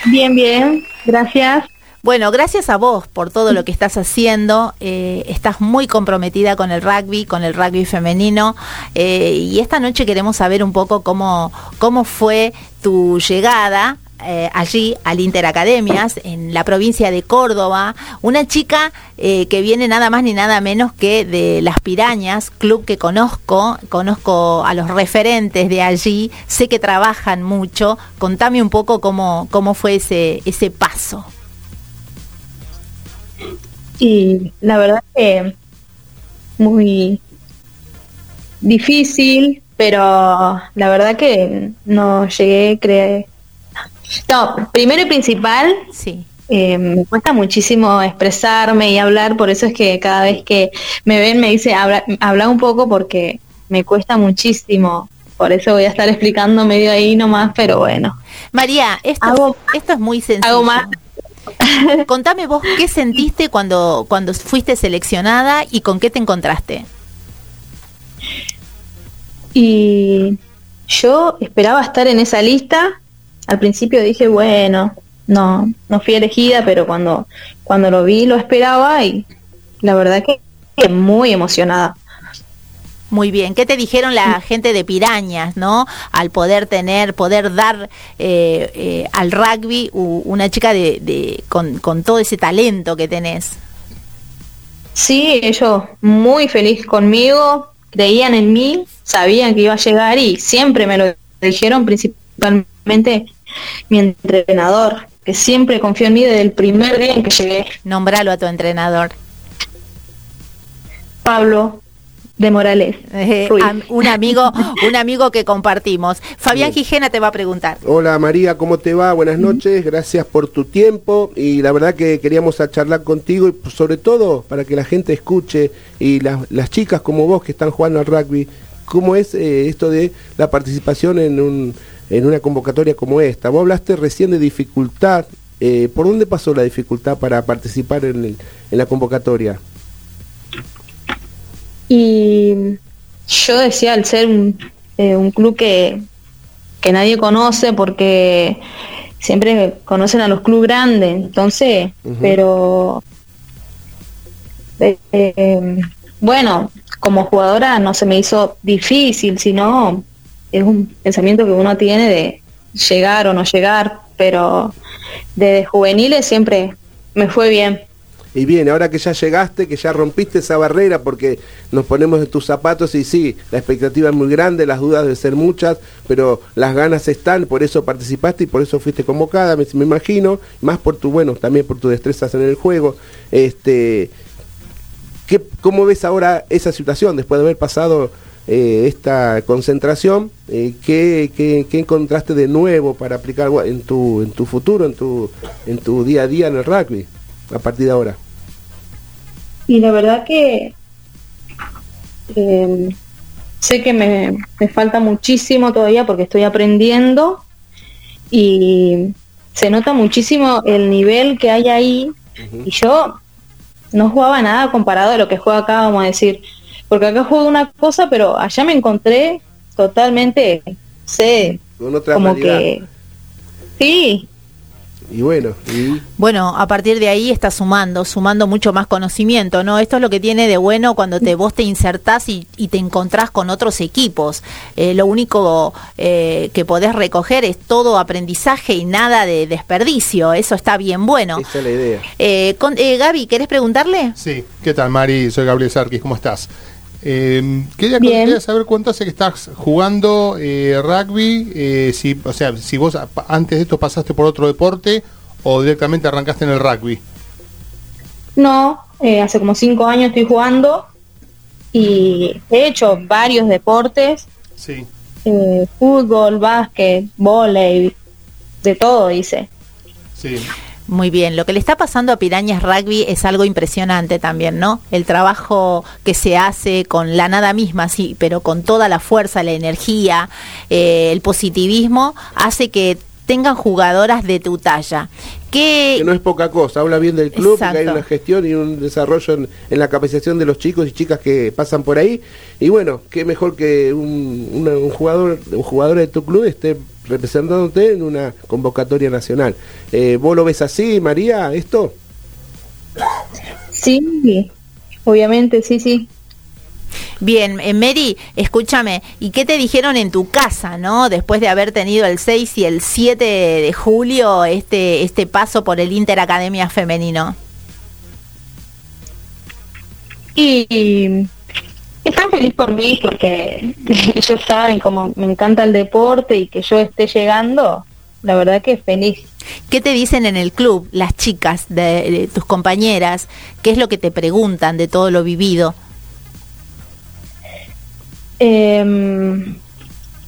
Speaker 6: bien, bien, gracias.
Speaker 2: Bueno, gracias a vos por todo lo que estás haciendo. Eh, estás muy comprometida con el rugby, con el rugby femenino. eh, y esta noche queremos saber un poco cómo, cómo fue tu llegada eh, allí al Interacademias, en la provincia de Córdoba, una chica eh, que viene nada más ni nada menos que de Las Pirañas, club que conozco, conozco a los referentes de allí, sé que trabajan mucho. Contame un poco cómo, cómo fue ese, ese paso.
Speaker 6: Y la verdad que muy difícil, pero la verdad que no llegué creer. No, primero y principal,
Speaker 2: Sí.
Speaker 6: eh, me cuesta muchísimo expresarme y hablar, por eso es que cada vez que me ven me dice habla, habla un poco porque me cuesta muchísimo. Por eso voy a estar explicando medio ahí nomás, pero bueno.
Speaker 2: María, esto,
Speaker 6: Hago-
Speaker 2: esto es muy sencillo.
Speaker 6: hago más.
Speaker 2: Contame vos qué sentiste cuando, cuando fuiste seleccionada y con qué te encontraste.
Speaker 6: Y yo esperaba estar en esa lista. Al principio dije, bueno, no, no fui elegida, pero cuando, cuando lo vi lo esperaba y la verdad que muy emocionada.
Speaker 2: Muy bien. ¿Qué te dijeron la gente de Pirañas, no? Al poder tener, poder dar eh, eh, al rugby una chica de, de- con, con todo ese talento que tenés.
Speaker 6: Sí, ellos muy feliz conmigo, creían en mí, sabían que iba a llegar y siempre me lo dijeron, principalmente mi entrenador, que siempre confió en mí desde el primer día en que llegué.
Speaker 2: Nombralo a tu entrenador.
Speaker 6: Pablo de Morales.
Speaker 2: Eh, un amigo, un amigo que compartimos. Fabián. Gijena te va a preguntar.
Speaker 3: Hola María, ¿cómo te va? Buenas noches, gracias por tu tiempo y la verdad que queríamos a charlar contigo y pues, sobre todo para que la gente escuche y las, las chicas como vos que están jugando al rugby, ¿cómo es eh, esto de la participación en, un, en una convocatoria como esta? Vos hablaste recién de dificultad, eh, ¿por dónde pasó la dificultad para participar en, el- en la convocatoria?
Speaker 6: Y yo decía, al ser un, eh, un club que, que nadie conoce, porque siempre conocen a los clubes grandes, entonces, pero eh, eh, bueno, como jugadora no se me hizo difícil, sino es un pensamiento que uno tiene de llegar o no llegar, pero desde juveniles siempre me fue bien.
Speaker 3: Y bien, ahora que ya llegaste, que ya rompiste esa barrera, porque nos ponemos en tus zapatos y sí, la expectativa es muy grande, las dudas deben ser muchas, pero las ganas están, por eso participaste y por eso fuiste convocada, me, me imagino, más por tu, bueno, también por tus destrezas en el juego. Este, ¿qué, ¿Cómo ves ahora esa situación después de haber pasado eh, esta concentración? Eh, ¿qué, qué, qué encontraste de nuevo para aplicar en tu, en tu futuro, en tu, en tu día a día en el rugby? A partir de ahora?
Speaker 6: Y la verdad que eh, sé que me, me falta muchísimo todavía porque estoy aprendiendo y se nota muchísimo el nivel que hay ahí y yo no jugaba nada comparado a lo que juega acá, vamos a decir, porque acá juego una cosa, pero allá me encontré totalmente, sé, como
Speaker 3: realidad.
Speaker 6: que sí,
Speaker 3: Y bueno, y
Speaker 2: Bueno, a partir de ahí está sumando, sumando mucho más conocimiento, ¿no? Esto es lo que tiene de bueno cuando te vos te insertás y, y te encontrás con otros equipos. Eh, lo único eh, que podés recoger es todo aprendizaje y nada de desperdicio. Eso está bien bueno.
Speaker 3: esa es la idea.
Speaker 2: Eh, con- eh, Gaby, ¿querés preguntarle?
Speaker 4: Sí, ¿qué tal Mari? Soy Gabriel Sarkis, ¿cómo estás? Eh, quería, quería saber cuánto hace que estás jugando eh, rugby, eh, si, o sea, si vos antes de esto pasaste por otro deporte o directamente arrancaste en el rugby.
Speaker 6: No, eh, hace como cinco años estoy jugando y he hecho varios deportes,
Speaker 4: Sí.
Speaker 6: eh, fútbol, básquet, volei, de todo hice.
Speaker 4: Sí.
Speaker 2: Muy bien, lo que le está pasando a Pirañas Rugby es algo impresionante también, ¿no? El trabajo que se hace con la nada misma, sí, pero con toda la fuerza, la energía, eh, el positivismo, hace que tengan jugadoras de tu talla.
Speaker 3: Que
Speaker 2: Que
Speaker 3: no es poca cosa, habla bien del club, que hay una gestión y un desarrollo en, en la capacitación de los chicos y chicas que pasan por ahí. Y bueno, qué mejor que un, una- un jugador un jugador de tu club esté representándote en una convocatoria nacional. Eh, ¿Vos lo ves así, María, esto?
Speaker 6: Sí, obviamente, sí, sí.
Speaker 2: Bien, eh, Mary, escúchame, ¿y qué te dijeron en tu casa, no? Después de haber tenido el 6 y el 7 de julio este, este paso por el Inter Academia Femenino.
Speaker 6: Y, y están feliz por mí porque ellos saben como me encanta el deporte y que yo esté llegando, la verdad que feliz.
Speaker 2: ¿Qué te dicen en el club las chicas de, de tus compañeras? ¿Qué es lo que te preguntan de todo lo vivido?
Speaker 6: Eh,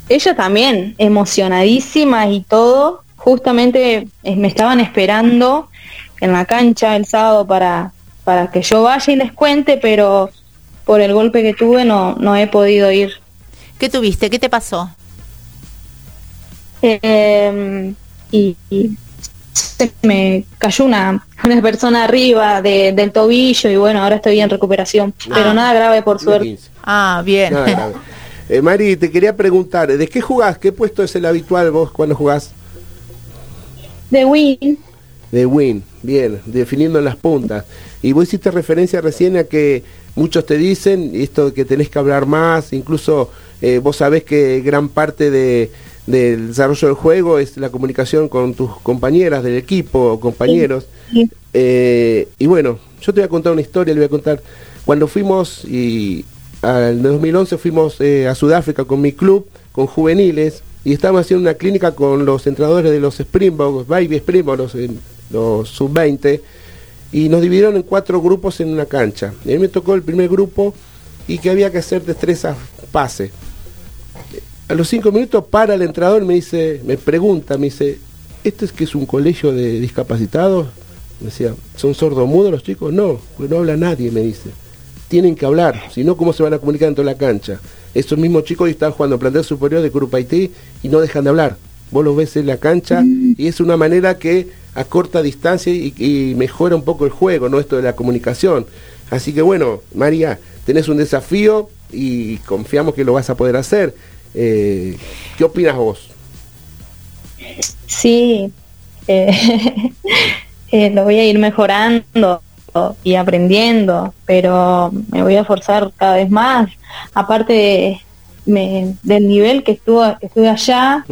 Speaker 6: ella también, emocionadísima y todo. Justamente eh, me estaban esperando en la cancha el sábado para, para que yo vaya y les cuente, pero por el golpe que tuve no, no he podido ir.
Speaker 2: ¿Qué tuviste? ¿Qué te pasó?
Speaker 6: Eh, y, y se me cayó una, una persona arriba de- del tobillo y bueno, ahora estoy en recuperación, pero
Speaker 2: Ah.
Speaker 6: nada grave por suerte.
Speaker 3: 15.
Speaker 2: Ah, bien.
Speaker 3: Nada grave. Eh, Mari, te quería preguntar, ¿de qué jugás? ¿Qué puesto es el habitual vos cuando jugás?
Speaker 6: De Win,
Speaker 3: De win, bien, definiendo en las puntas. Y vos hiciste referencia recién a que muchos te dicen esto de que tenés que hablar más, incluso eh, vos sabés que gran parte de, del desarrollo del juego es la comunicación con tus compañeras del equipo o compañeros.
Speaker 6: Sí.
Speaker 3: Eh, y bueno, yo te voy a contar una historia, le voy a contar. Cuando fuimos, y en 2011 fuimos eh, a Sudáfrica con mi club, con juveniles, y estábamos haciendo una clínica con los entrenadores de los Springboks, Baby Springboks, los, eh, los sub-20, y nos dividieron en cuatro grupos en una cancha. Y a mí me tocó el primer grupo y que había que hacer destrezas pase. A los cinco minutos para el entrenador me dice, me pregunta, me dice, ¿este es que es un colegio de discapacitados? Me decía, ¿son sordomudos los chicos? No, porque no habla nadie, me dice. Tienen que hablar, si no, ¿cómo se van a comunicar en toda la cancha? Esos mismos chicos están jugando plantel superior de Club Haití y no dejan de hablar. Vos los ves en la cancha y es una manera que acorta distancia y, y mejora un poco el juego, ¿no? Esto de la comunicación. Así que bueno, María, tenés un desafío y confiamos que lo vas a poder hacer. Eh, ¿Qué opinas vos?
Speaker 6: sí, eh, eh, lo voy a ir mejorando y aprendiendo, pero me voy a forzar cada vez más. Aparte de- me- del nivel que estuvo, estuve allá,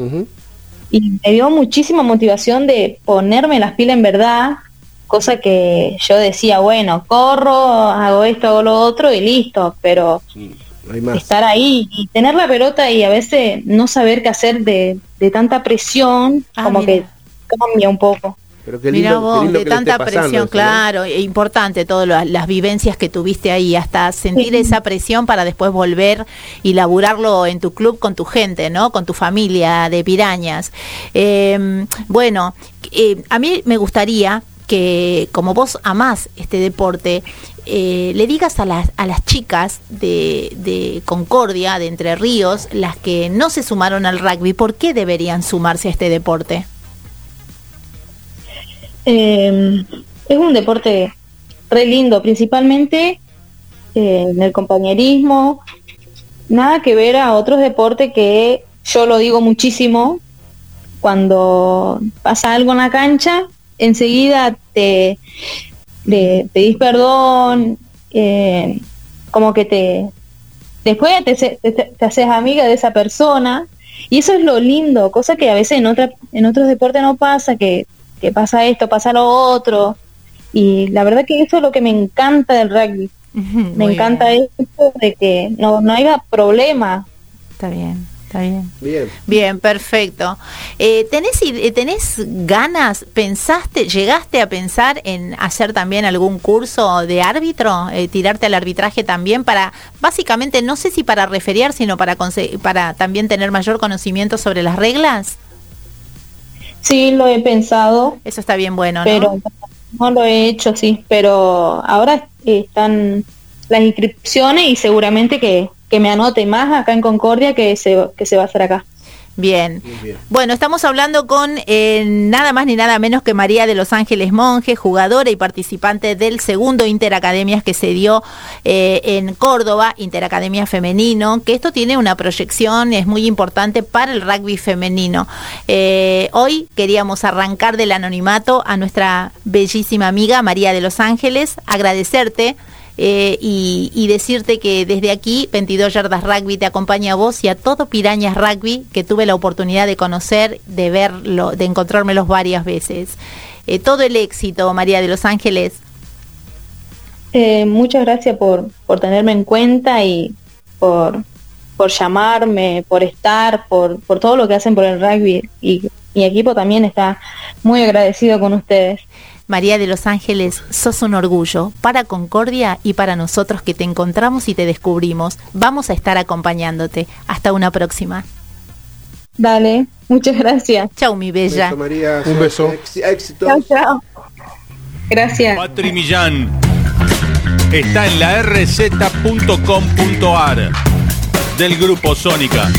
Speaker 6: y me dio muchísima motivación de ponerme las pilas en verdad, cosa que yo decía, bueno, corro, hago esto, hago lo otro y listo, pero
Speaker 3: hay más.
Speaker 6: estar ahí y tener la pelota y a veces no saber qué hacer de, de tanta presión,
Speaker 2: Ah,
Speaker 6: como
Speaker 2: mira.
Speaker 6: que cambia un poco.
Speaker 3: Pero qué
Speaker 2: Mira
Speaker 3: lindo, qué
Speaker 2: vos,
Speaker 3: lindo
Speaker 2: de
Speaker 3: que
Speaker 2: tanta
Speaker 3: pasando
Speaker 2: presión, claro, e importante todas las, las vivencias que tuviste ahí, hasta sentir
Speaker 6: Sí.
Speaker 2: esa presión para después volver y laburarlo en tu club con tu gente, ¿no? Con tu familia de pirañas. Eh, bueno, eh, a mí me gustaría que como vos amás este deporte, eh, le digas a las, a las chicas de, de Concordia, de Entre Ríos, las que no se sumaron al rugby, ¿por qué deberían sumarse a este deporte?
Speaker 6: Eh, es un deporte re lindo, principalmente eh, en el compañerismo, nada que ver a otros deportes que yo lo digo muchísimo, cuando pasa algo en la cancha, enseguida te, te pedís perdón, eh, como que te después te, te, te haces amiga de esa persona y eso es lo lindo, cosa que a veces en otra, en otros deportes no pasa, que, que pasa esto, pasa lo otro y la verdad que eso es lo que me encanta del rugby, me encanta
Speaker 2: bien.
Speaker 6: esto de que no, no haya problema.
Speaker 2: Está bien, está bien.
Speaker 3: Bien.
Speaker 2: Bien, perfecto. Eh, ¿tenés, ide- eh, ¿Tenés ganas, pensaste, llegaste a pensar en hacer también algún curso de árbitro, eh, tirarte al arbitraje también para, básicamente, no sé si para referiar, sino para, para también tener mayor conocimiento sobre las reglas?
Speaker 6: Sí, lo he pensado,
Speaker 2: Eso está bien bueno, ¿no?
Speaker 6: pero no lo he hecho, sí, pero ahora están las inscripciones y seguramente que, que me anote más acá en Concordia que se, que se va a hacer acá.
Speaker 2: Bien. Bueno, estamos hablando con eh, nada más ni nada menos que María de los Ángeles Monge, jugadora y participante del segundo Interacademias que se dio eh, en Córdoba, Interacademia Femenino, que esto tiene una proyección, es muy importante para el rugby femenino. Eh, hoy queríamos arrancar del anonimato a nuestra bellísima amiga María de los Ángeles, agradecerte eh, y, y decirte que desde aquí 22 Yardas Rugby te acompaña a vos y a todo Pirañas Rugby que tuve la oportunidad de conocer, de verlo, de encontrármelos varias veces. Eh, todo el éxito, María de los Ángeles.
Speaker 6: Eh, muchas gracias por, por tenerme en cuenta y por, por llamarme, por estar, por, por todo lo que hacen por el rugby. Y mi equipo también está muy agradecido con ustedes.
Speaker 2: María de los Ángeles, sos un orgullo para Concordia y para nosotros que te encontramos y te descubrimos. Vamos a estar acompañándote. Hasta una próxima.
Speaker 6: Dale, muchas gracias.
Speaker 2: Chau, mi bella.
Speaker 3: Beso, María.
Speaker 4: Un beso.
Speaker 3: Éxito.
Speaker 6: Chao, chao. Gracias.
Speaker 1: Patri Millán está en la rz.com.ar del grupo Sónica.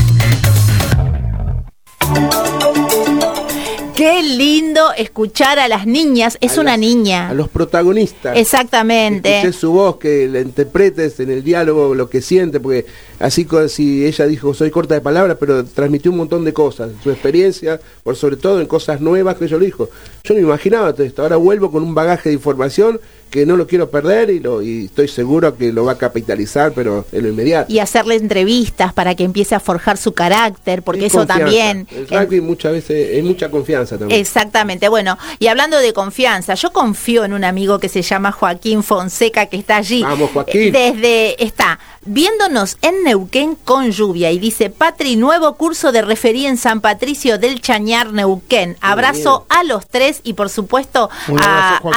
Speaker 2: Qué lindo escuchar a las niñas. Es
Speaker 3: A
Speaker 2: una niña.
Speaker 3: A los protagonistas.
Speaker 2: Exactamente.
Speaker 3: Escuché su voz, que la interpretes en el diálogo lo que siente, porque así como si ella dijo soy corta de palabras, pero transmitió un montón de cosas, su experiencia, por sobre todo en cosas nuevas que ella lo dijo. Yo no me imaginaba todo esto, ahora vuelvo con un bagaje de información que no lo quiero perder y, lo, y estoy seguro que lo va a capitalizar, pero en lo inmediato.
Speaker 2: Y hacerle entrevistas para que empiece a forjar su carácter, porque
Speaker 3: Es
Speaker 2: eso también.
Speaker 3: El rugby muchas veces es mucha confianza también.
Speaker 2: Exactamente. Bueno, y hablando de confianza, yo confío en un amigo que se llama Joaquín Fonseca que está allí.
Speaker 3: Vamos, Joaquín.
Speaker 2: Eh, Desde está viéndonos en Neuquén con lluvia y dice, "Patri, nuevo curso de referí en San Patricio del Chañar Neuquén. Abrazo a los tres y por supuesto
Speaker 4: abrazo,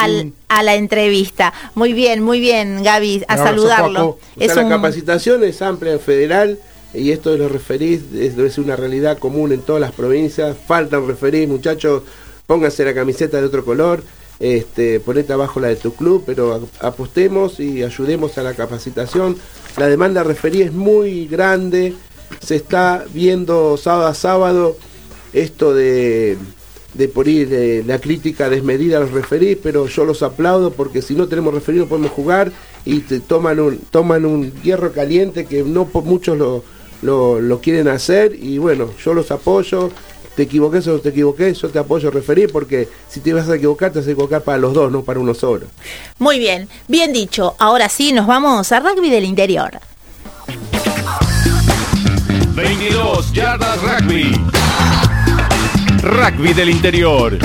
Speaker 2: a la entrevista. Muy bien, muy bien, Gaby, a saludarlo.
Speaker 4: Joaco.
Speaker 3: O sea,
Speaker 2: Es
Speaker 3: la capacitación es amplia en federal y esto de los referís es, una realidad común en todas las provincias. Faltan referís, muchachos, pónganse la camiseta de otro color, este, ponete abajo la de tu club, pero apostemos y ayudemos a la capacitación. La demanda de referí es muy grande, se está viendo sábado a sábado esto de de por ir eh, la crítica desmedida a los referís, pero yo los aplaudo porque si no tenemos referí no podemos jugar y te toman un toman un hierro caliente que no muchos lo, lo, lo quieren hacer y bueno, yo los apoyo, te equivoques o no te equivoques, yo te apoyo referí porque si te vas a equivocar te vas a equivocar para los dos, no para uno solo.
Speaker 2: Muy bien, bien dicho. Ahora sí, nos vamos a rugby del interior.
Speaker 1: 22 Yardas Rugby. Rugby del interior.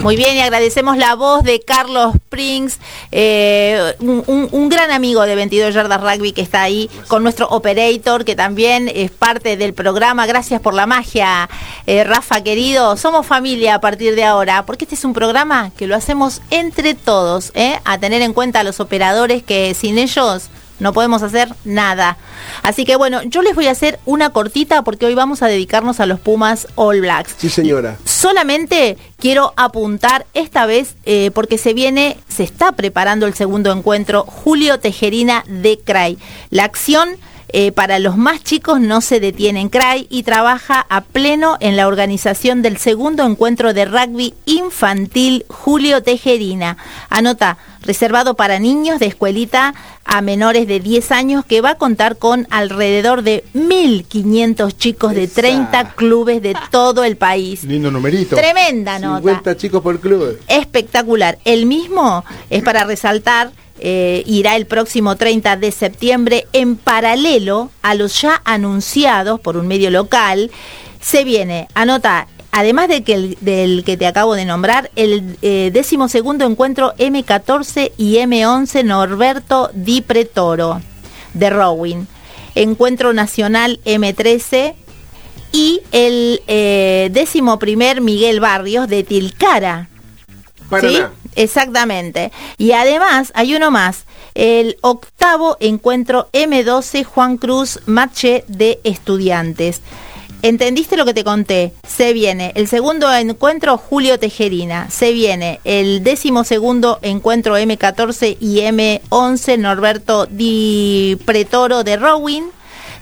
Speaker 2: Muy bien, y agradecemos la voz de Carlos Springs, eh, un gran amigo de 22 Yardas Rugby que está ahí con nuestro operator, que también es parte del programa. Gracias por la magia, eh, Rafa querido. Somos familia a partir de ahora, porque este es un programa que lo hacemos entre todos, ¿eh? a tener en cuenta a los operadores que sin ellos no podemos hacer nada. Así que bueno, yo les voy a hacer una cortita porque hoy vamos a dedicarnos a los Pumas All Blacks.
Speaker 3: Sí, señora.
Speaker 2: Solamente quiero apuntar esta vez eh, porque se viene, se está preparando el segundo encuentro Julio Tejerina de CRAI. La acción eh, para los más chicos no se detiene en CRAI y trabaja a pleno en la organización del segundo encuentro de rugby infantil Julio Tejerina. Anota, reservado para niños de escuelita a menores de 10 años que va a contar con alrededor de 1.500 chicos de
Speaker 3: Esa.
Speaker 2: 30 clubes de todo el país.
Speaker 4: Lindo numerito.
Speaker 2: Tremenda nota.
Speaker 3: 50 chicos por club.
Speaker 2: Espectacular. El mismo es para resaltar, eh, irá el próximo 30 de septiembre en paralelo a los ya anunciados por un medio local. Se viene, anota, además de que el- del que te acabo de nombrar, el eh, décimo segundo encuentro M14 y M11 Norberto Di Pretoro de Rowing. Encuentro Nacional M13 y el eh, décimo primer Miguel Barrios de Tilcara.
Speaker 3: Paraná.
Speaker 2: ¿Sí? Exactamente. Y además hay uno más, el octavo encuentro M12 Juan Cruz Mache de Estudiantes. ¿Entendiste lo que te conté? Se viene el segundo encuentro Julio Tejerina, se viene el décimo segundo encuentro M14 y M11 Norberto Di Pretoro de Rowing.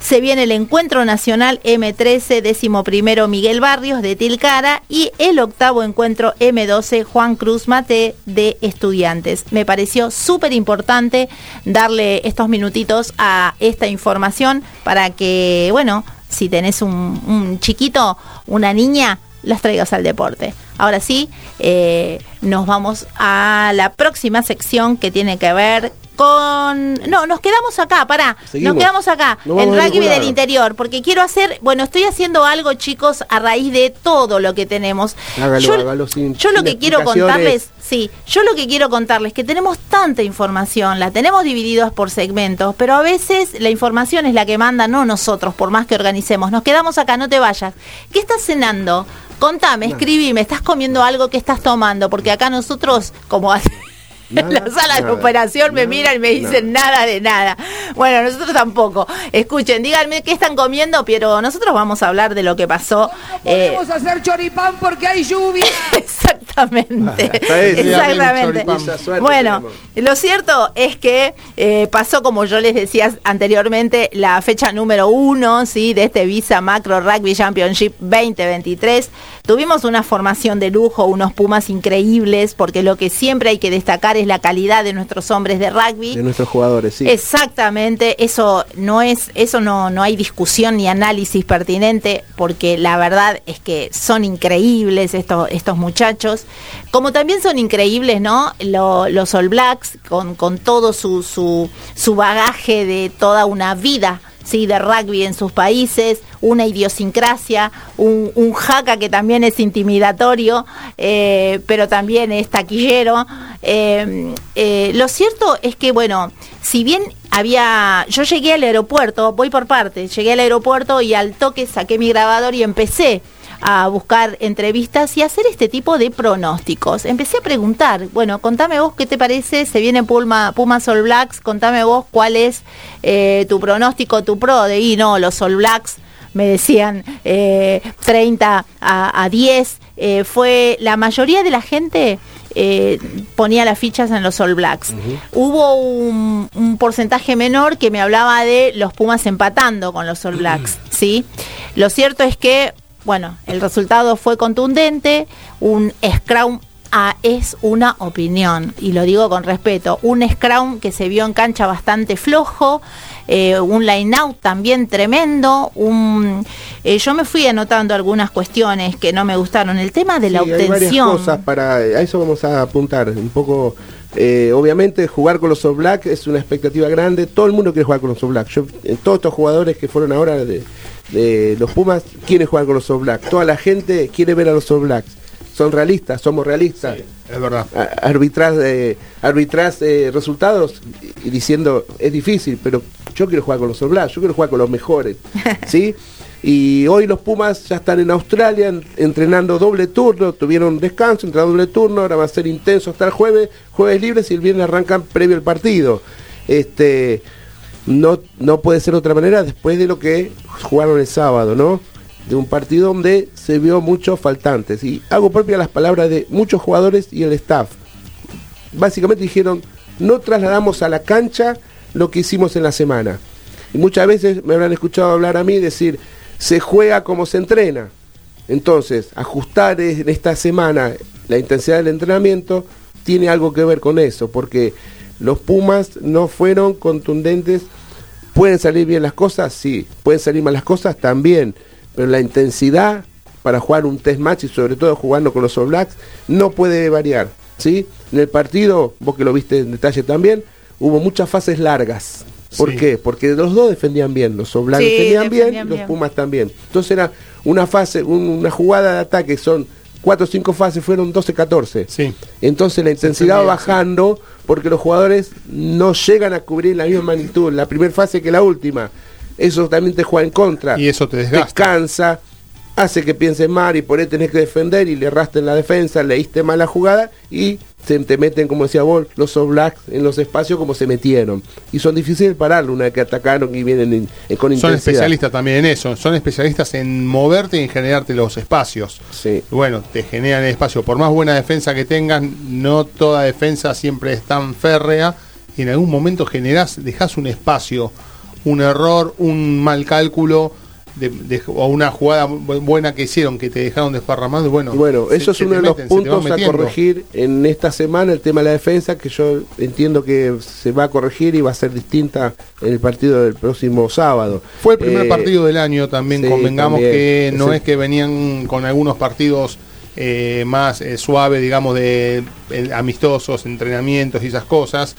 Speaker 2: Se viene el Encuentro Nacional M13, décimo primero Miguel Barrios de Tilcara y el octavo Encuentro M12 Juan Cruz Mate de Estudiantes. Me pareció súper importante darle estos minutitos a esta información para que, bueno, si tenés un, chiquito, una niña, las traigas al deporte. Ahora sí, eh, nos vamos a la próxima sección que tiene que ver con... No, nos quedamos acá, pará.
Speaker 3: Seguimos.
Speaker 2: Nos quedamos acá,
Speaker 3: No a
Speaker 2: rugby del interior, porque quiero hacer... Bueno, estoy haciendo algo, chicos, a raíz de todo lo que tenemos.
Speaker 3: Hágalo,
Speaker 2: yo,
Speaker 3: hágalo sin-
Speaker 2: yo lo que quiero contarles Sí, yo lo que quiero contarles es que tenemos tanta información, la tenemos divididos por segmentos, pero a veces la información es la que manda, no nosotros, por más que organicemos. Nos quedamos acá, no te vayas. ¿Qué estás cenando? Contame, escribime, ¿estás comiendo algo que estás tomando? Porque acá nosotros, como hace- en la
Speaker 3: Nada,
Speaker 2: sala de
Speaker 3: nada,
Speaker 2: operación me
Speaker 3: nada,
Speaker 2: miran y me dicen nada. de nada. Bueno, nosotros tampoco. Escuchen, díganme qué están comiendo, pero nosotros vamos a hablar de lo que pasó. eh,
Speaker 7: Podemos hacer choripán porque hay lluvia.
Speaker 2: Exactamente.
Speaker 3: Eso.
Speaker 2: Exactamente. Bueno, lo cierto es que eh, pasó, como yo les decía anteriormente, la fecha número uno ¿sí? de este Visa Macro Rugby Championship 2023. Tuvimos una formación de lujo, unos Pumas increíbles, porque lo que siempre hay que destacar es la calidad de nuestros hombres de rugby.
Speaker 3: De nuestros jugadores, sí.
Speaker 2: Exactamente, eso no es, eso no, no hay discusión ni análisis pertinente, porque la verdad es que son increíbles estos, estos muchachos, como también son increíbles, ¿no? Lo- los All Blacks, con, con todo su, su, su bagaje de toda una vida. Sí, de rugby en sus países, una idiosincrasia, un, un jaca que también es intimidatorio, eh, pero también es taquillero. Eh, eh, lo cierto es que, bueno, si bien había, yo llegué al aeropuerto, voy por partes, llegué al aeropuerto y al toque saqué mi grabador y empecé a buscar entrevistas y hacer este tipo de pronósticos. Empecé a preguntar, bueno, contame vos qué te parece, se viene Puma, Pumas All Blacks, contame vos cuál es eh, tu pronóstico, tu pro, de y no, los All Blacks me decían eh, 30 a, a 10, eh, fue la mayoría de la gente eh, ponía las fichas en los All Blacks. Hubo un, un porcentaje menor que me hablaba de los Pumas empatando con los All Blacks, ¿sí? Lo cierto es que, bueno, el resultado fue contundente, un Scrum ah, es una opinión, y lo digo con respeto, un Scrum que se vio en cancha bastante flojo, eh, un line-out también tremendo, un, eh, yo me fui anotando algunas cuestiones que no me gustaron, el tema de la
Speaker 3: Sí, hay varias
Speaker 2: obtención.
Speaker 3: cosas para a eso vamos a apuntar un poco. Eh, obviamente jugar con los All Blacks es una expectativa grande. Todo el mundo quiere jugar con los All Blacks Yo, eh, todos estos jugadores que fueron ahora de, los Pumas quieren jugar con los All Blacks. Toda la gente quiere ver a los All Blacks. Son realistas somos realistas.
Speaker 4: Es verdad.
Speaker 3: a- arbitrar eh, arbitrar eh, resultados y, diciendo es difícil pero yo quiero jugar con los All Blacks yo quiero jugar con los mejores sí y hoy los Pumas ya están en Australia en- entrenando doble turno tuvieron descanso entrenaron doble turno ahora va a ser intenso hasta el jueves jueves libres y el viernes arrancan previo al partido. Este no no puede ser de otra manera después de lo que jugaron el sábado no de un partido donde se vio muchos faltantes y hago propia las palabras de muchos jugadores y el staff básicamente dijeron, no trasladamos a la cancha lo que hicimos en la semana. Y muchas veces me habrán escuchado hablar a mí decir, se juega como se entrena. Entonces, ajustar en esta semana la intensidad del entrenamiento tiene algo que ver con eso, porque los Pumas no fueron contundentes. ¿Pueden salir bien las cosas? Sí. ¿Pueden salir mal las cosas? También. Pero la intensidad para jugar un test match y sobre todo jugando con los All Blacks no puede variar. ¿sí? En el partido, vos que lo viste en detalle también, hubo muchas fases largas. ¿Por
Speaker 4: Sí.
Speaker 3: qué? Porque los dos defendían bien, los All Blacks
Speaker 2: Sí,
Speaker 3: defendían bien los. Pumas también. Entonces era una fase, un- una jugada de ataque, son cuatro o cinco fases, fueron 12-14.
Speaker 4: Sí.
Speaker 3: Entonces la intensidad va bajando porque los jugadores no llegan a cubrir la misma magnitud, la primera fase que la última. Eso también te juega en contra.
Speaker 4: Y eso te desgasta.
Speaker 3: cansa, hace que pienses mal y por ahí tenés que defender y le erraste en la defensa, leíste mal la jugada y se te meten, como decía vos, los All Blacks en los espacios como se metieron. Y son difíciles de pararlo una vez que atacaron y vienen en- en- con
Speaker 4: Son
Speaker 3: intensidad.
Speaker 4: especialistas también en eso, son especialistas en moverte y en generarte los espacios.
Speaker 3: Sí.
Speaker 4: Bueno, te generan el espacio. Por más buena defensa que tengas, no toda defensa siempre es tan férrea. Y en algún momento generás, dejas un espacio, un error, un mal cálculo de- de- o una jugada bu- buena que hicieron que te dejaron desparramado. y Bueno,
Speaker 3: Y bueno,
Speaker 4: se-
Speaker 3: eso es uno de los
Speaker 4: meten,
Speaker 3: puntos a corregir en esta semana, el tema de la defensa, que yo entiendo que se va a corregir y va a ser distinta en el partido del próximo sábado.
Speaker 4: Fue el primer
Speaker 3: Eh,
Speaker 4: partido del año también,
Speaker 3: sí,
Speaker 4: convengamos
Speaker 3: también.
Speaker 4: que no
Speaker 3: Es
Speaker 4: es que venían con algunos partidos eh, más eh, suave, digamos, de eh, amistosos, entrenamientos y esas cosas.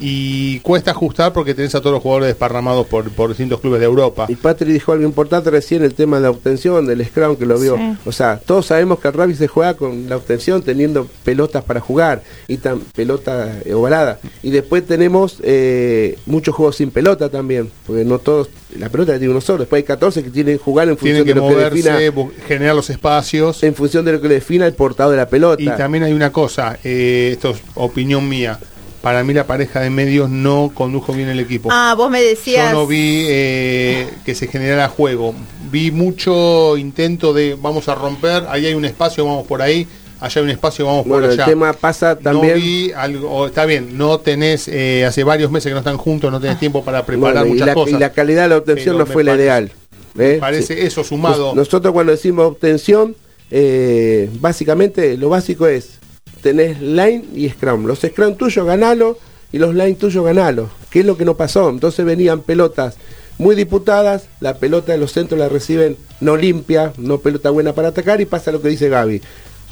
Speaker 4: Y cuesta ajustar porque tenés a todos los jugadores desparramados por, por distintos clubes de Europa.
Speaker 3: Y Patri dijo algo importante recién, el tema de la obtención, del scrum que lo vio.
Speaker 2: Sí.
Speaker 3: O sea, todos sabemos que el rugby se juega con la obtención, teniendo pelotas para jugar, y tan pelota eh, ovalada. Y después tenemos eh, muchos juegos sin pelota también, porque no todos, la pelota la tiene uno solo. Después hay 14 que tienen que jugar en función
Speaker 4: Tienen que
Speaker 3: de lo que defina,
Speaker 4: moverse, generar los espacios.
Speaker 3: en función de lo que le defina el portador de la pelota.
Speaker 4: Y también hay una cosa, eh, esto es opinión mía. Para mí la pareja de medios no condujo bien el equipo.
Speaker 2: Ah, vos me decías.
Speaker 4: Yo no vi eh, que se generara juego. Vi mucho intento de vamos a romper, ahí hay un espacio, vamos por ahí, allá hay un espacio, vamos
Speaker 3: bueno,
Speaker 4: por
Speaker 3: el
Speaker 4: allá.
Speaker 3: tema pasa también.
Speaker 4: No vi algo, está bien, no tenés, eh, hace varios meses que no están juntos, no tenés tiempo para preparar
Speaker 3: Bueno, y,
Speaker 4: muchas
Speaker 3: la,
Speaker 4: cosas.
Speaker 3: y la calidad de la obtención no fue la
Speaker 4: parece-
Speaker 3: ideal.
Speaker 4: Me
Speaker 3: ¿eh?
Speaker 4: parece
Speaker 3: Sí.
Speaker 4: eso sumado.
Speaker 3: Nos- Nosotros cuando decimos obtención, eh, básicamente lo básico es, tenés line y scrum. Los scrum tuyos ganalo y los line tuyos ganalo. ¿Qué es lo que no pasó? Entonces venían pelotas muy disputadas, la pelota de los centros la reciben no limpia, no pelota buena para atacar y pasa lo que dice Gaby.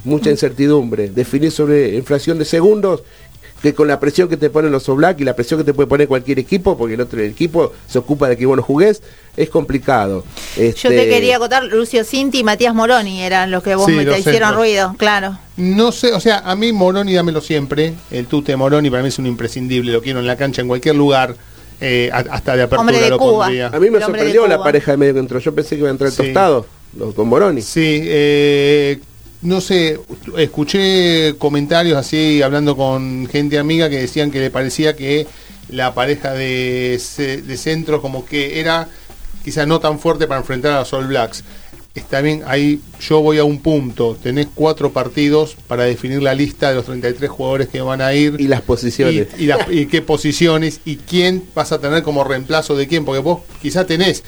Speaker 3: Mucha incertidumbre, definir sobre inflación de segundos, que con la presión que te ponen los Oblak y la presión que te puede poner cualquier equipo, porque el otro equipo se ocupa de que vos no jugués, es complicado.
Speaker 2: Yo
Speaker 3: Este,
Speaker 2: te quería acotar, Lucio Cinti y Matías Moroni eran los que vos
Speaker 4: Sí,
Speaker 2: me te hicieron
Speaker 4: centros.
Speaker 2: ruido, claro.
Speaker 4: No sé, o sea, a mí Moroni dámelo siempre. El tute Moroni para mí es un imprescindible, lo quiero en la cancha en cualquier lugar, eh, hasta de apertura
Speaker 2: Hombre de
Speaker 4: lo
Speaker 2: Cuba.
Speaker 4: pondría.
Speaker 3: A mí me
Speaker 2: de
Speaker 3: sorprendió la pareja de medio que entró. Yo pensé que iba a entrar el
Speaker 4: Sí.
Speaker 3: tostado, los con Moroni.
Speaker 4: Sí, eh, no sé, escuché comentarios así hablando con gente amiga que decían que le parecía que la pareja de, de centro como que era quizá no tan fuerte para enfrentar a los All Blacks. Está bien, ahí yo voy a un punto. Tenés cuatro partidos para definir la lista de los 33 jugadores que van a ir.
Speaker 3: Y las posiciones.
Speaker 4: Y, y qué posiciones y quién vas a tener como reemplazo de quién, porque vos quizá tenés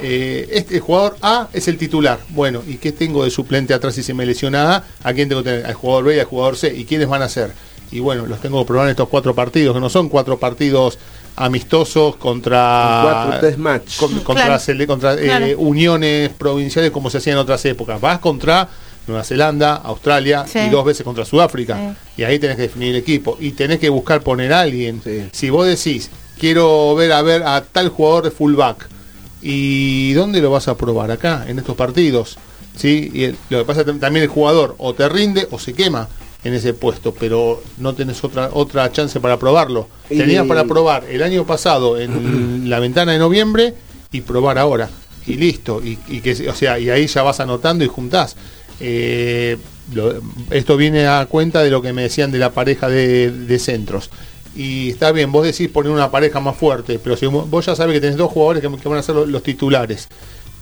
Speaker 4: eh, este el jugador A es el titular. Bueno, ¿y qué tengo de suplente atrás si se me lesiona A? ¿A quién tengo que tener? Al jugador B y al jugador C. ¿Y quiénes van a ser? Y bueno, los tengo que probar en estos cuatro partidos, que no son cuatro partidos amistosos contra
Speaker 3: Cuatro test match.
Speaker 4: con- contra,
Speaker 2: Claro.
Speaker 4: contra, eh, uniones provinciales como se hacía en otras épocas. Vas contra Nueva Zelanda, Australia
Speaker 2: Sí.
Speaker 4: y dos veces contra Sudáfrica. Y ahí tenés que definir el equipo. Y tenés que buscar poner a alguien.
Speaker 3: Sí.
Speaker 4: Si vos decís, quiero ver a ver a tal jugador de fullback, ¿y dónde lo vas a probar? Acá, en estos partidos. ¿Sí? Y el- lo que pasa tam- también el jugador o te rinde o se quema en ese puesto, pero no tenés otra otra chance para probarlo.
Speaker 3: Y-
Speaker 4: Tenías para probar el año pasado en la ventana de noviembre y probar ahora. Y listo. Y, y que, o sea, y ahí ya vas anotando y juntás. Eh, lo- esto viene a cuenta de lo que me decían de la pareja de, de centros. Y está bien, vos decís poner una pareja más fuerte, pero si vos ya sabes que tenés dos jugadores que, que van a ser los, los titulares,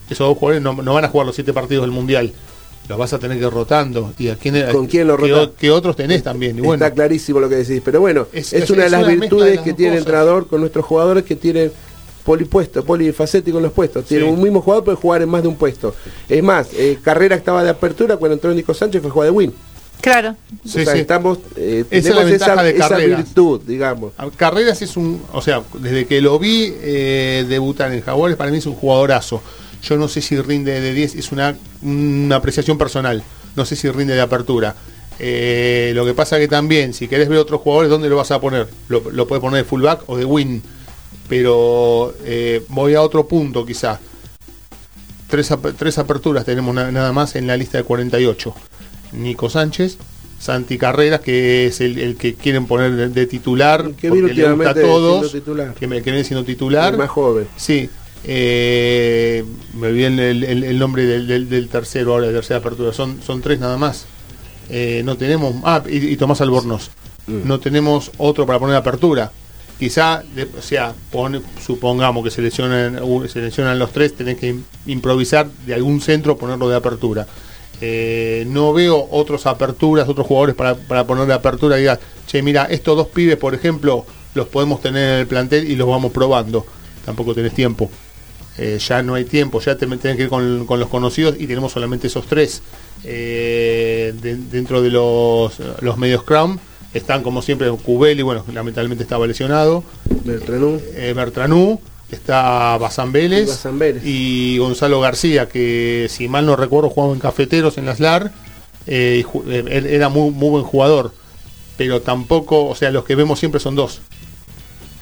Speaker 4: esos dos jugadores no, no van a jugar los siete partidos del Mundial, los vas a tener que ir rotando. ¿Y a quién,
Speaker 3: ¿Con quién lo
Speaker 4: o- qué otros tenés también? Y bueno,
Speaker 3: Está clarísimo lo que decís. Pero bueno,
Speaker 4: Es-
Speaker 3: es,
Speaker 4: es-
Speaker 3: una de las
Speaker 4: una mezcla de
Speaker 3: virtudes
Speaker 4: las
Speaker 3: que tiene el entrenador con nuestros jugadores que tienen polipuesto, polifacético en los puestos. Tiene
Speaker 4: Sí.
Speaker 3: un mismo jugador puede jugar en más de un puesto. Es más, eh, Carrera estaba de apertura cuando entró Nico Sánchez fue a jugar de win.
Speaker 2: Claro.
Speaker 4: sí,
Speaker 3: o sea,
Speaker 4: sí.
Speaker 3: estamos, eh,
Speaker 4: Esa es la ventaja
Speaker 3: esa,
Speaker 4: de
Speaker 3: esa
Speaker 4: Carreras.
Speaker 3: virtud, digamos.
Speaker 4: A- Carreras es un, o sea, desde que lo vi eh, debutar en Jaguares, para mí es un jugadorazo. Yo no sé si rinde de 10, es una, una apreciación personal. No sé si rinde de apertura. Eh, lo que pasa que también, si querés ver otros jugadores, ¿dónde lo vas a poner? Lo, lo puedes poner de fullback o de win. Pero eh, voy a otro punto quizá. Tres, tres aperturas tenemos na- nada más en la lista de 48. Nico Sánchez, Santi Carreras, que es el, el que quieren poner de, de titular,
Speaker 3: Que viene
Speaker 4: porque le gusta a todos,
Speaker 3: titular.
Speaker 4: que, me, que viene siendo titular.
Speaker 3: El más joven.
Speaker 4: Sí, eh, me olvidé el, el- el nombre del, del- del tercero ahora, de tercera apertura. Son, son tres nada más. Eh, no tenemos. Ah, y, y Tomás Albornoz.
Speaker 3: Mm.
Speaker 4: No tenemos otro para poner apertura. Quizá, de- o sea, pone- supongamos que se lesionan, se lesionan los tres, tenés que im- improvisar de algún centro, ponerlo de apertura. Eh, no veo otras aperturas, otros jugadores para, para poner de apertura y digas, che, mira, estos dos pibes, por ejemplo, los podemos tener en el plantel y los vamos probando. Tampoco tenés tiempo. Eh, ya no hay tiempo, ya te tenés que ir con, con los conocidos y tenemos solamente esos tres. Eh, de- dentro de los, los medios Crown están como siempre Cubeli, bueno, lamentablemente estaba lesionado,
Speaker 3: Bertranú.
Speaker 4: Bertranú, está Bazán Vélez,
Speaker 3: Y Bazán Vélez.
Speaker 4: y Gonzalo García, que si mal no recuerdo jugaba en Cafeteros en las LAR, eh, eh, él era muy, muy buen jugador, pero tampoco, o sea, los que vemos siempre son dos.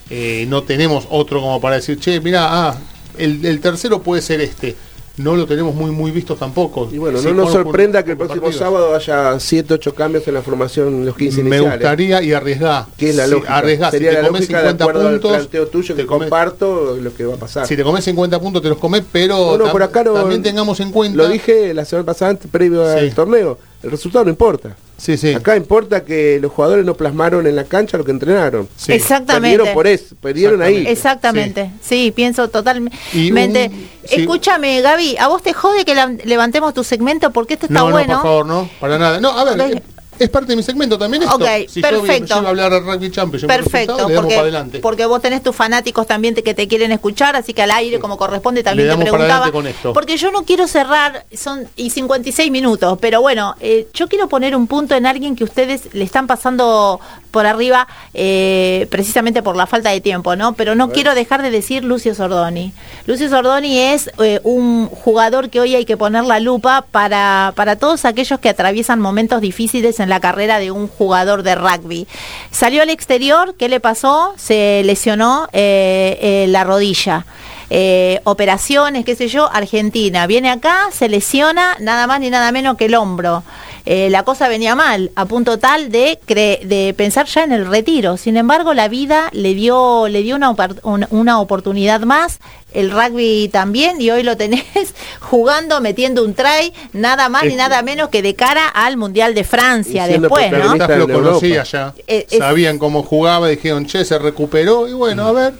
Speaker 4: Eh, no tenemos otro como para decir, che, mira, ah, el, el tercero puede ser este. No lo tenemos muy muy visto tampoco.
Speaker 3: Y bueno,
Speaker 4: Sí,
Speaker 3: no nos
Speaker 4: por- por-
Speaker 3: sorprenda que el próximo
Speaker 4: partidos.
Speaker 3: sábado haya 7, 8 cambios en la formación los 15
Speaker 4: Me
Speaker 3: iniciales.
Speaker 4: gustaría y arriesgar.
Speaker 3: Que es la
Speaker 4: Si
Speaker 3: lógica.
Speaker 4: arriesgás, si
Speaker 3: Sería
Speaker 4: te
Speaker 3: la
Speaker 4: comes
Speaker 3: lógica de
Speaker 4: 50
Speaker 3: acuerdo
Speaker 4: puntos,
Speaker 3: al planteo tuyo
Speaker 4: te
Speaker 3: que
Speaker 4: comes-
Speaker 3: comparto lo que va a pasar.
Speaker 4: Si te comes 50 puntos te los comes, pero
Speaker 3: No, no, por acá no-
Speaker 4: también tengamos en cuenta.
Speaker 3: Lo dije la semana pasada previo
Speaker 4: Sí.
Speaker 3: al torneo. El resultado no importa.
Speaker 4: Sí, sí.
Speaker 3: Acá importa que los jugadores no plasmaron en la cancha lo que entrenaron.
Speaker 4: Sí.
Speaker 2: Exactamente.
Speaker 3: Perdieron por eso, perdieron ahí.
Speaker 2: Exactamente, sí, pienso totalmente.
Speaker 4: Sí.
Speaker 2: Escúchame, Gaby, ¿a vos te jode que la- levantemos tu segmento? Porque esto está
Speaker 4: no,
Speaker 2: bueno.
Speaker 4: no, por favor, no, para nada. No, a ver, eh, es parte de mi segmento también esto.
Speaker 2: Ok,
Speaker 4: si yo
Speaker 2: perfecto.
Speaker 4: yo a hablar de Rugby Championship, por
Speaker 2: Perfecto,
Speaker 4: le damos
Speaker 2: porque,
Speaker 4: para adelante.
Speaker 2: porque vos tenés tus fanáticos también te- que te quieren escuchar, así que al aire como corresponde también
Speaker 4: Le
Speaker 2: te
Speaker 4: damos para
Speaker 2: preguntaba.
Speaker 4: con esto.
Speaker 2: Porque yo no quiero cerrar, son y 56 minutos, pero bueno, eh, yo quiero poner un punto en alguien que ustedes le están pasando por arriba eh, precisamente por la falta de tiempo, ¿no? Pero no quiero dejar de decir Lucio Sordoni. Lucio Sordoni es eh, un jugador que hoy hay que poner la lupa para, para todos aquellos que atraviesan momentos difíciles en la carrera de un jugador de rugby. Salió al exterior, ¿qué le pasó? Se lesionó eh, eh, la rodilla. Eh, operaciones, qué sé yo, Argentina. Viene acá, se lesiona nada más ni nada menos que el hombro. Eh, la cosa venía mal, a punto tal de, cre- de pensar ya en el retiro. Sin embargo, la vida le dio, le dio una, opor- un- una oportunidad más, el rugby también, y hoy lo tenés jugando, metiendo un try, nada más ni nada menos que de cara al Mundial de Francia después, ¿no?
Speaker 4: lo conocía ya.
Speaker 2: Eh,
Speaker 4: Sabían cómo jugaba, dijeron, che, se recuperó y bueno, a ver.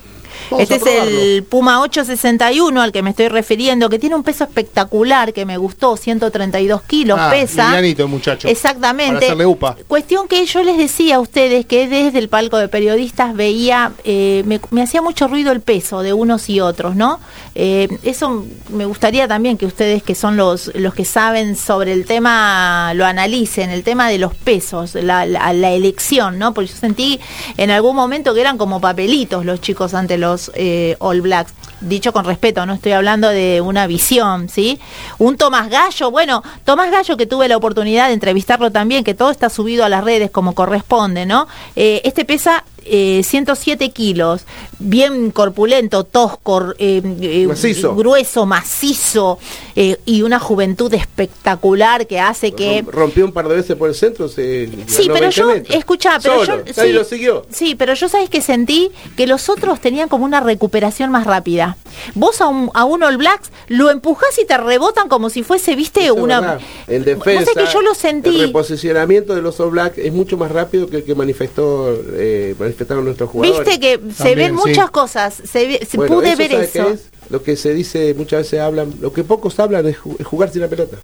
Speaker 4: Vamos
Speaker 2: Este es el Puma 861 al que me estoy refiriendo, que tiene un peso espectacular, que me gustó, 132 kilos
Speaker 4: Ah,
Speaker 2: pesa.
Speaker 4: livianito el muchacho.
Speaker 2: Exactamente.
Speaker 4: Para hacerle upa.
Speaker 2: Cuestión que yo les decía a ustedes que desde el palco de periodistas veía, eh, me, me hacía mucho ruido el peso de unos y otros, ¿no? Eh, eso me gustaría también que ustedes, que son los, los que saben sobre el tema, lo analicen, el tema de los pesos, la, la- la elección, ¿no? Porque yo sentí en algún momento que eran como papelitos los chicos ante los eh, All Blacks. Dicho con respeto, no estoy hablando de una visión, ¿sí? Un Tomás Gallo, bueno, Tomás Gallo que tuve la oportunidad de entrevistarlo también, que todo está subido a las redes como corresponde, ¿no? Eh, este pesa eh, 107 kilos, bien corpulento, tosco, eh, eh,
Speaker 3: Macizo.
Speaker 2: grueso, macizo, eh, y una juventud espectacular que hace que...
Speaker 3: Rom- Rompió un par de veces por el centro. Se
Speaker 2: Sí, pero
Speaker 3: 20
Speaker 2: yo,
Speaker 3: metros.
Speaker 2: escucha, pero
Speaker 3: Solo,
Speaker 2: yo...
Speaker 3: lo siguió.
Speaker 2: Sí, pero yo sabes que sentí que los otros tenían como una recuperación más rápida. Vos a un, a un All Blacks lo empujás y te rebotan como si fuese, viste,
Speaker 3: Eso
Speaker 2: una... Vos
Speaker 3: defensa,
Speaker 2: que yo lo sentí...
Speaker 3: el reposicionamiento de los All Black es mucho más rápido que el que manifestó eh, manifestaron nuestros jugadores.
Speaker 2: Viste que se ven muchas
Speaker 4: sí.
Speaker 2: cosas, se, se
Speaker 3: Bueno,
Speaker 2: pude
Speaker 3: eso,
Speaker 2: ver
Speaker 3: ¿sabe
Speaker 2: eso.
Speaker 3: es? Lo que se dice muchas veces hablan, lo que pocos hablan es, ju- es jugar sin la pelota.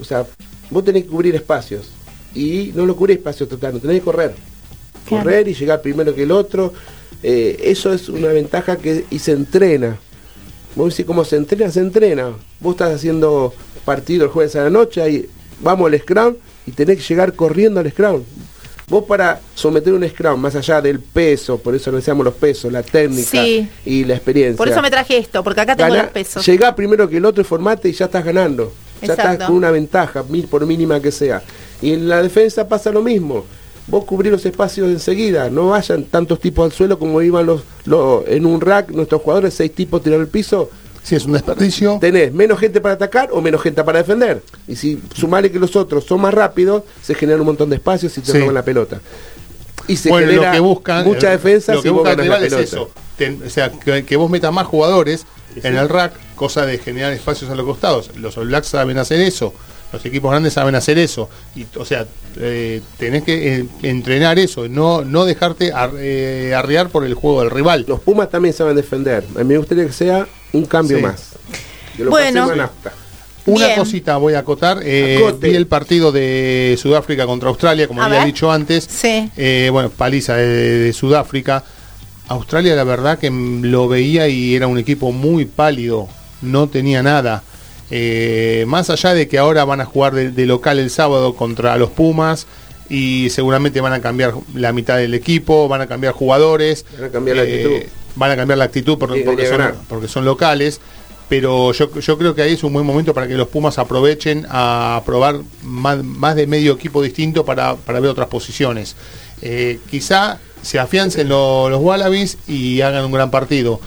Speaker 3: O sea, vos tenés que cubrir espacios y no lo cubrís espacio total, no tenés que correr.
Speaker 2: Claro.
Speaker 3: Correr y llegar primero que el otro. eh, eso es una ventaja que y se entrena. Vos decís cómo se entrena, se entrena. Vos estás haciendo partido el jueves a la noche, ahí vamos al scrum y tenés que llegar corriendo al scrum. Vos para someter un scrum, más allá del peso, por eso decíamos los pesos, la técnica
Speaker 2: Sí.
Speaker 3: y la experiencia.
Speaker 2: Por eso me traje esto, porque acá tengo
Speaker 3: Ganá-
Speaker 2: los pesos.
Speaker 3: Llegá primero que el otro formate y ya estás ganando. Ya estás con una ventaja, mil por mínima que sea. Y en la defensa pasa lo mismo. Vos cubrís los espacios enseguida, no vayan tantos tipos al suelo como iban los, los en un rack, nuestros jugadores, seis tipos tiraron el piso,
Speaker 4: Si es un desperdicio.
Speaker 3: tenés menos gente para atacar o menos gente para defender. Y si sumale que los otros son más rápidos, se generan un montón de espacios y te
Speaker 4: Sí.
Speaker 3: roban la pelota. Y se
Speaker 4: bueno, lo
Speaker 3: genera
Speaker 4: que buscan.
Speaker 3: mucha
Speaker 4: eh,
Speaker 3: defensa
Speaker 4: Lo que
Speaker 3: si vos la
Speaker 4: es
Speaker 3: pelota.
Speaker 4: eso. Ten- o sea, que, que vos metas más jugadores en el rack, cosa de generar espacios a los costados. Los All Blacks saben hacer eso. Los equipos grandes saben hacer eso. Y, o sea, eh, tenés que eh, entrenar eso, no, no dejarte ar- eh, arrear por el juego del rival.
Speaker 3: Los Pumas también saben defender. A mí me gustaría que sea un cambio
Speaker 4: Sí.
Speaker 3: más. Que lo
Speaker 2: Bueno.
Speaker 4: Una
Speaker 2: Bien.
Speaker 4: cosita voy a acotar. eh, vi el partido de Sudáfrica contra Australia, como
Speaker 2: A
Speaker 4: había
Speaker 2: ver.
Speaker 4: dicho antes.
Speaker 2: Sí.
Speaker 4: Eh, bueno, paliza de, de Sudáfrica. Australia, la verdad que lo veía y era un equipo muy pálido. No tenía nada. Eh, más allá de que ahora van a jugar de, de local el sábado contra los Pumas y seguramente van a cambiar la mitad del equipo, van a cambiar jugadores.
Speaker 3: Van a cambiar la
Speaker 4: eh,
Speaker 3: actitud.
Speaker 4: Van a cambiar la actitud por- porque, son, porque son locales. pero yo, yo creo que ahí es un buen momento para que los Pumas aprovechen a probar más, más de medio equipo distinto para, para ver otras posiciones. Eh, quizá se afiancen lo- los Wallabies y hagan un gran partido.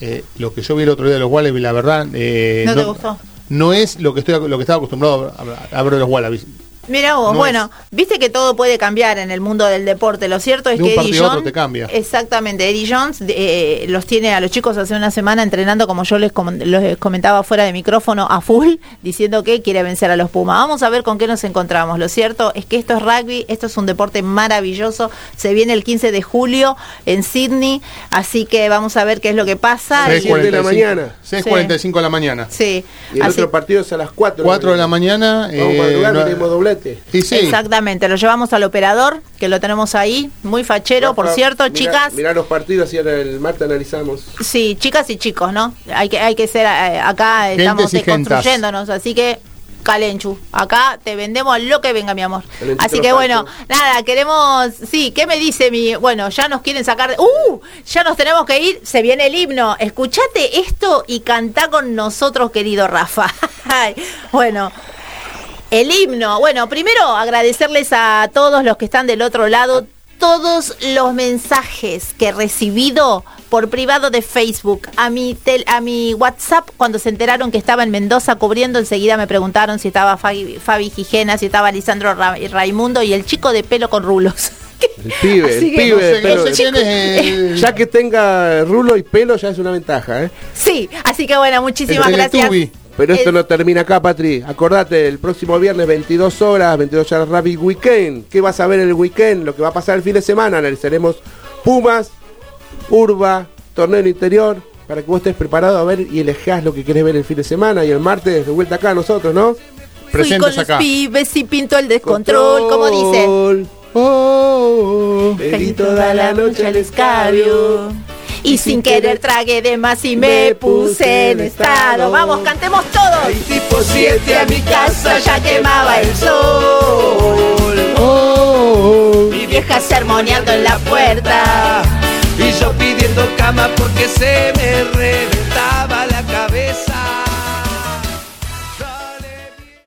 Speaker 4: Eh, lo que yo vi el otro día de los Wallabies, la verdad, eh,
Speaker 2: ¿No te gustó?
Speaker 4: no es lo que estoy lo que estaba acostumbrado a, a ver de los Wallabies.
Speaker 2: Mira vos,
Speaker 4: No
Speaker 2: bueno, viste que todo puede cambiar en el mundo del deporte. Lo cierto es
Speaker 4: De un
Speaker 2: que Eddie
Speaker 4: partido a otro
Speaker 2: Jones,
Speaker 4: te cambia.
Speaker 2: exactamente, Eddie Jones eh, los tiene a los chicos hace una semana entrenando, como yo les, com- les comentaba fuera de micrófono, a full, diciendo que quiere vencer a los Pumas. Vamos a ver con qué nos encontramos. Lo cierto es que esto es rugby, esto es un deporte maravilloso. Se viene el 15 de julio en Sydney, así que vamos a ver qué es lo que pasa.
Speaker 3: Seis
Speaker 2: Y-
Speaker 3: cuarenta de la mañana.
Speaker 4: 6.45 de la mañana.
Speaker 2: Sí,
Speaker 3: Y el
Speaker 2: así-
Speaker 3: otro partido es a las 4.
Speaker 4: 4 de la mañana.
Speaker 3: Vamos
Speaker 4: eh,
Speaker 3: para el lugar,
Speaker 4: no-
Speaker 3: tenemos doblete.
Speaker 4: Y sí,
Speaker 2: Exactamente, lo llevamos al operador, que lo tenemos ahí, muy fachero, por cierto,
Speaker 3: mirá-
Speaker 2: chicas.
Speaker 3: Mirá los partidos y ahora el martes analizamos.
Speaker 2: Sí, chicas y chicos, ¿no? Hay que, hay que ser, eh, acá
Speaker 4: Gentes
Speaker 2: estamos construyéndonos, así que Calenchu, acá te vendemos lo que venga, mi amor.
Speaker 3: Calenchito
Speaker 2: Así que bueno, nada, queremos, sí, ¿qué me dice mi, bueno, ya nos quieren sacar, de- ¡uh! Ya nos tenemos que ir, se viene el himno. Escuchate esto y cantá con nosotros, querido Rafa. Bueno, el himno. Bueno, primero agradecerles a todos los que están del otro lado todos los mensajes que he recibido por privado de Facebook, a mi tel- a mi WhatsApp cuando se enteraron que estaba en Mendoza cubriendo, enseguida me preguntaron si estaba Fabi, Fabi Gijena, si estaba Lisandro Ra- Raimundo y el chico de pelo con rulos.
Speaker 3: El pibe,
Speaker 2: Así
Speaker 3: el
Speaker 2: que
Speaker 3: pibe
Speaker 4: no sé,
Speaker 3: pelo.
Speaker 4: el-
Speaker 3: Ya que tenga rulo y pelo ya es una ventaja, ¿eh?
Speaker 2: sí, así que bueno, muchísimas gracias.
Speaker 3: Pero esto no termina acá, Patri. Acordate, el próximo viernes, 22 horas, 22 horas Rabbit Weekend. ¿Qué vas a ver el weekend? Lo que va a pasar el fin de semana. Analizaremos Pumas, Urba, Torneo Interior, para que vos estés preparado a ver y elijas lo que querés ver el fin de semana. Y el martes, de vuelta acá nosotros, ¿no?
Speaker 2: Fui
Speaker 4: presentes
Speaker 2: con los
Speaker 4: acá.
Speaker 2: pibes y pinto el descontrol, como dice.
Speaker 3: Oh, oh, oh. Toda la noche al escabio.
Speaker 2: Y sin querer tragué de más y me puse en estado. Vamos, cantemos todos.
Speaker 3: Ahí tipo 7
Speaker 2: a mi casa ya quemaba el sol.
Speaker 3: Oh,
Speaker 2: Mi vieja sermoneando en la puerta.
Speaker 8: Y yo pidiendo cama porque se me reventó.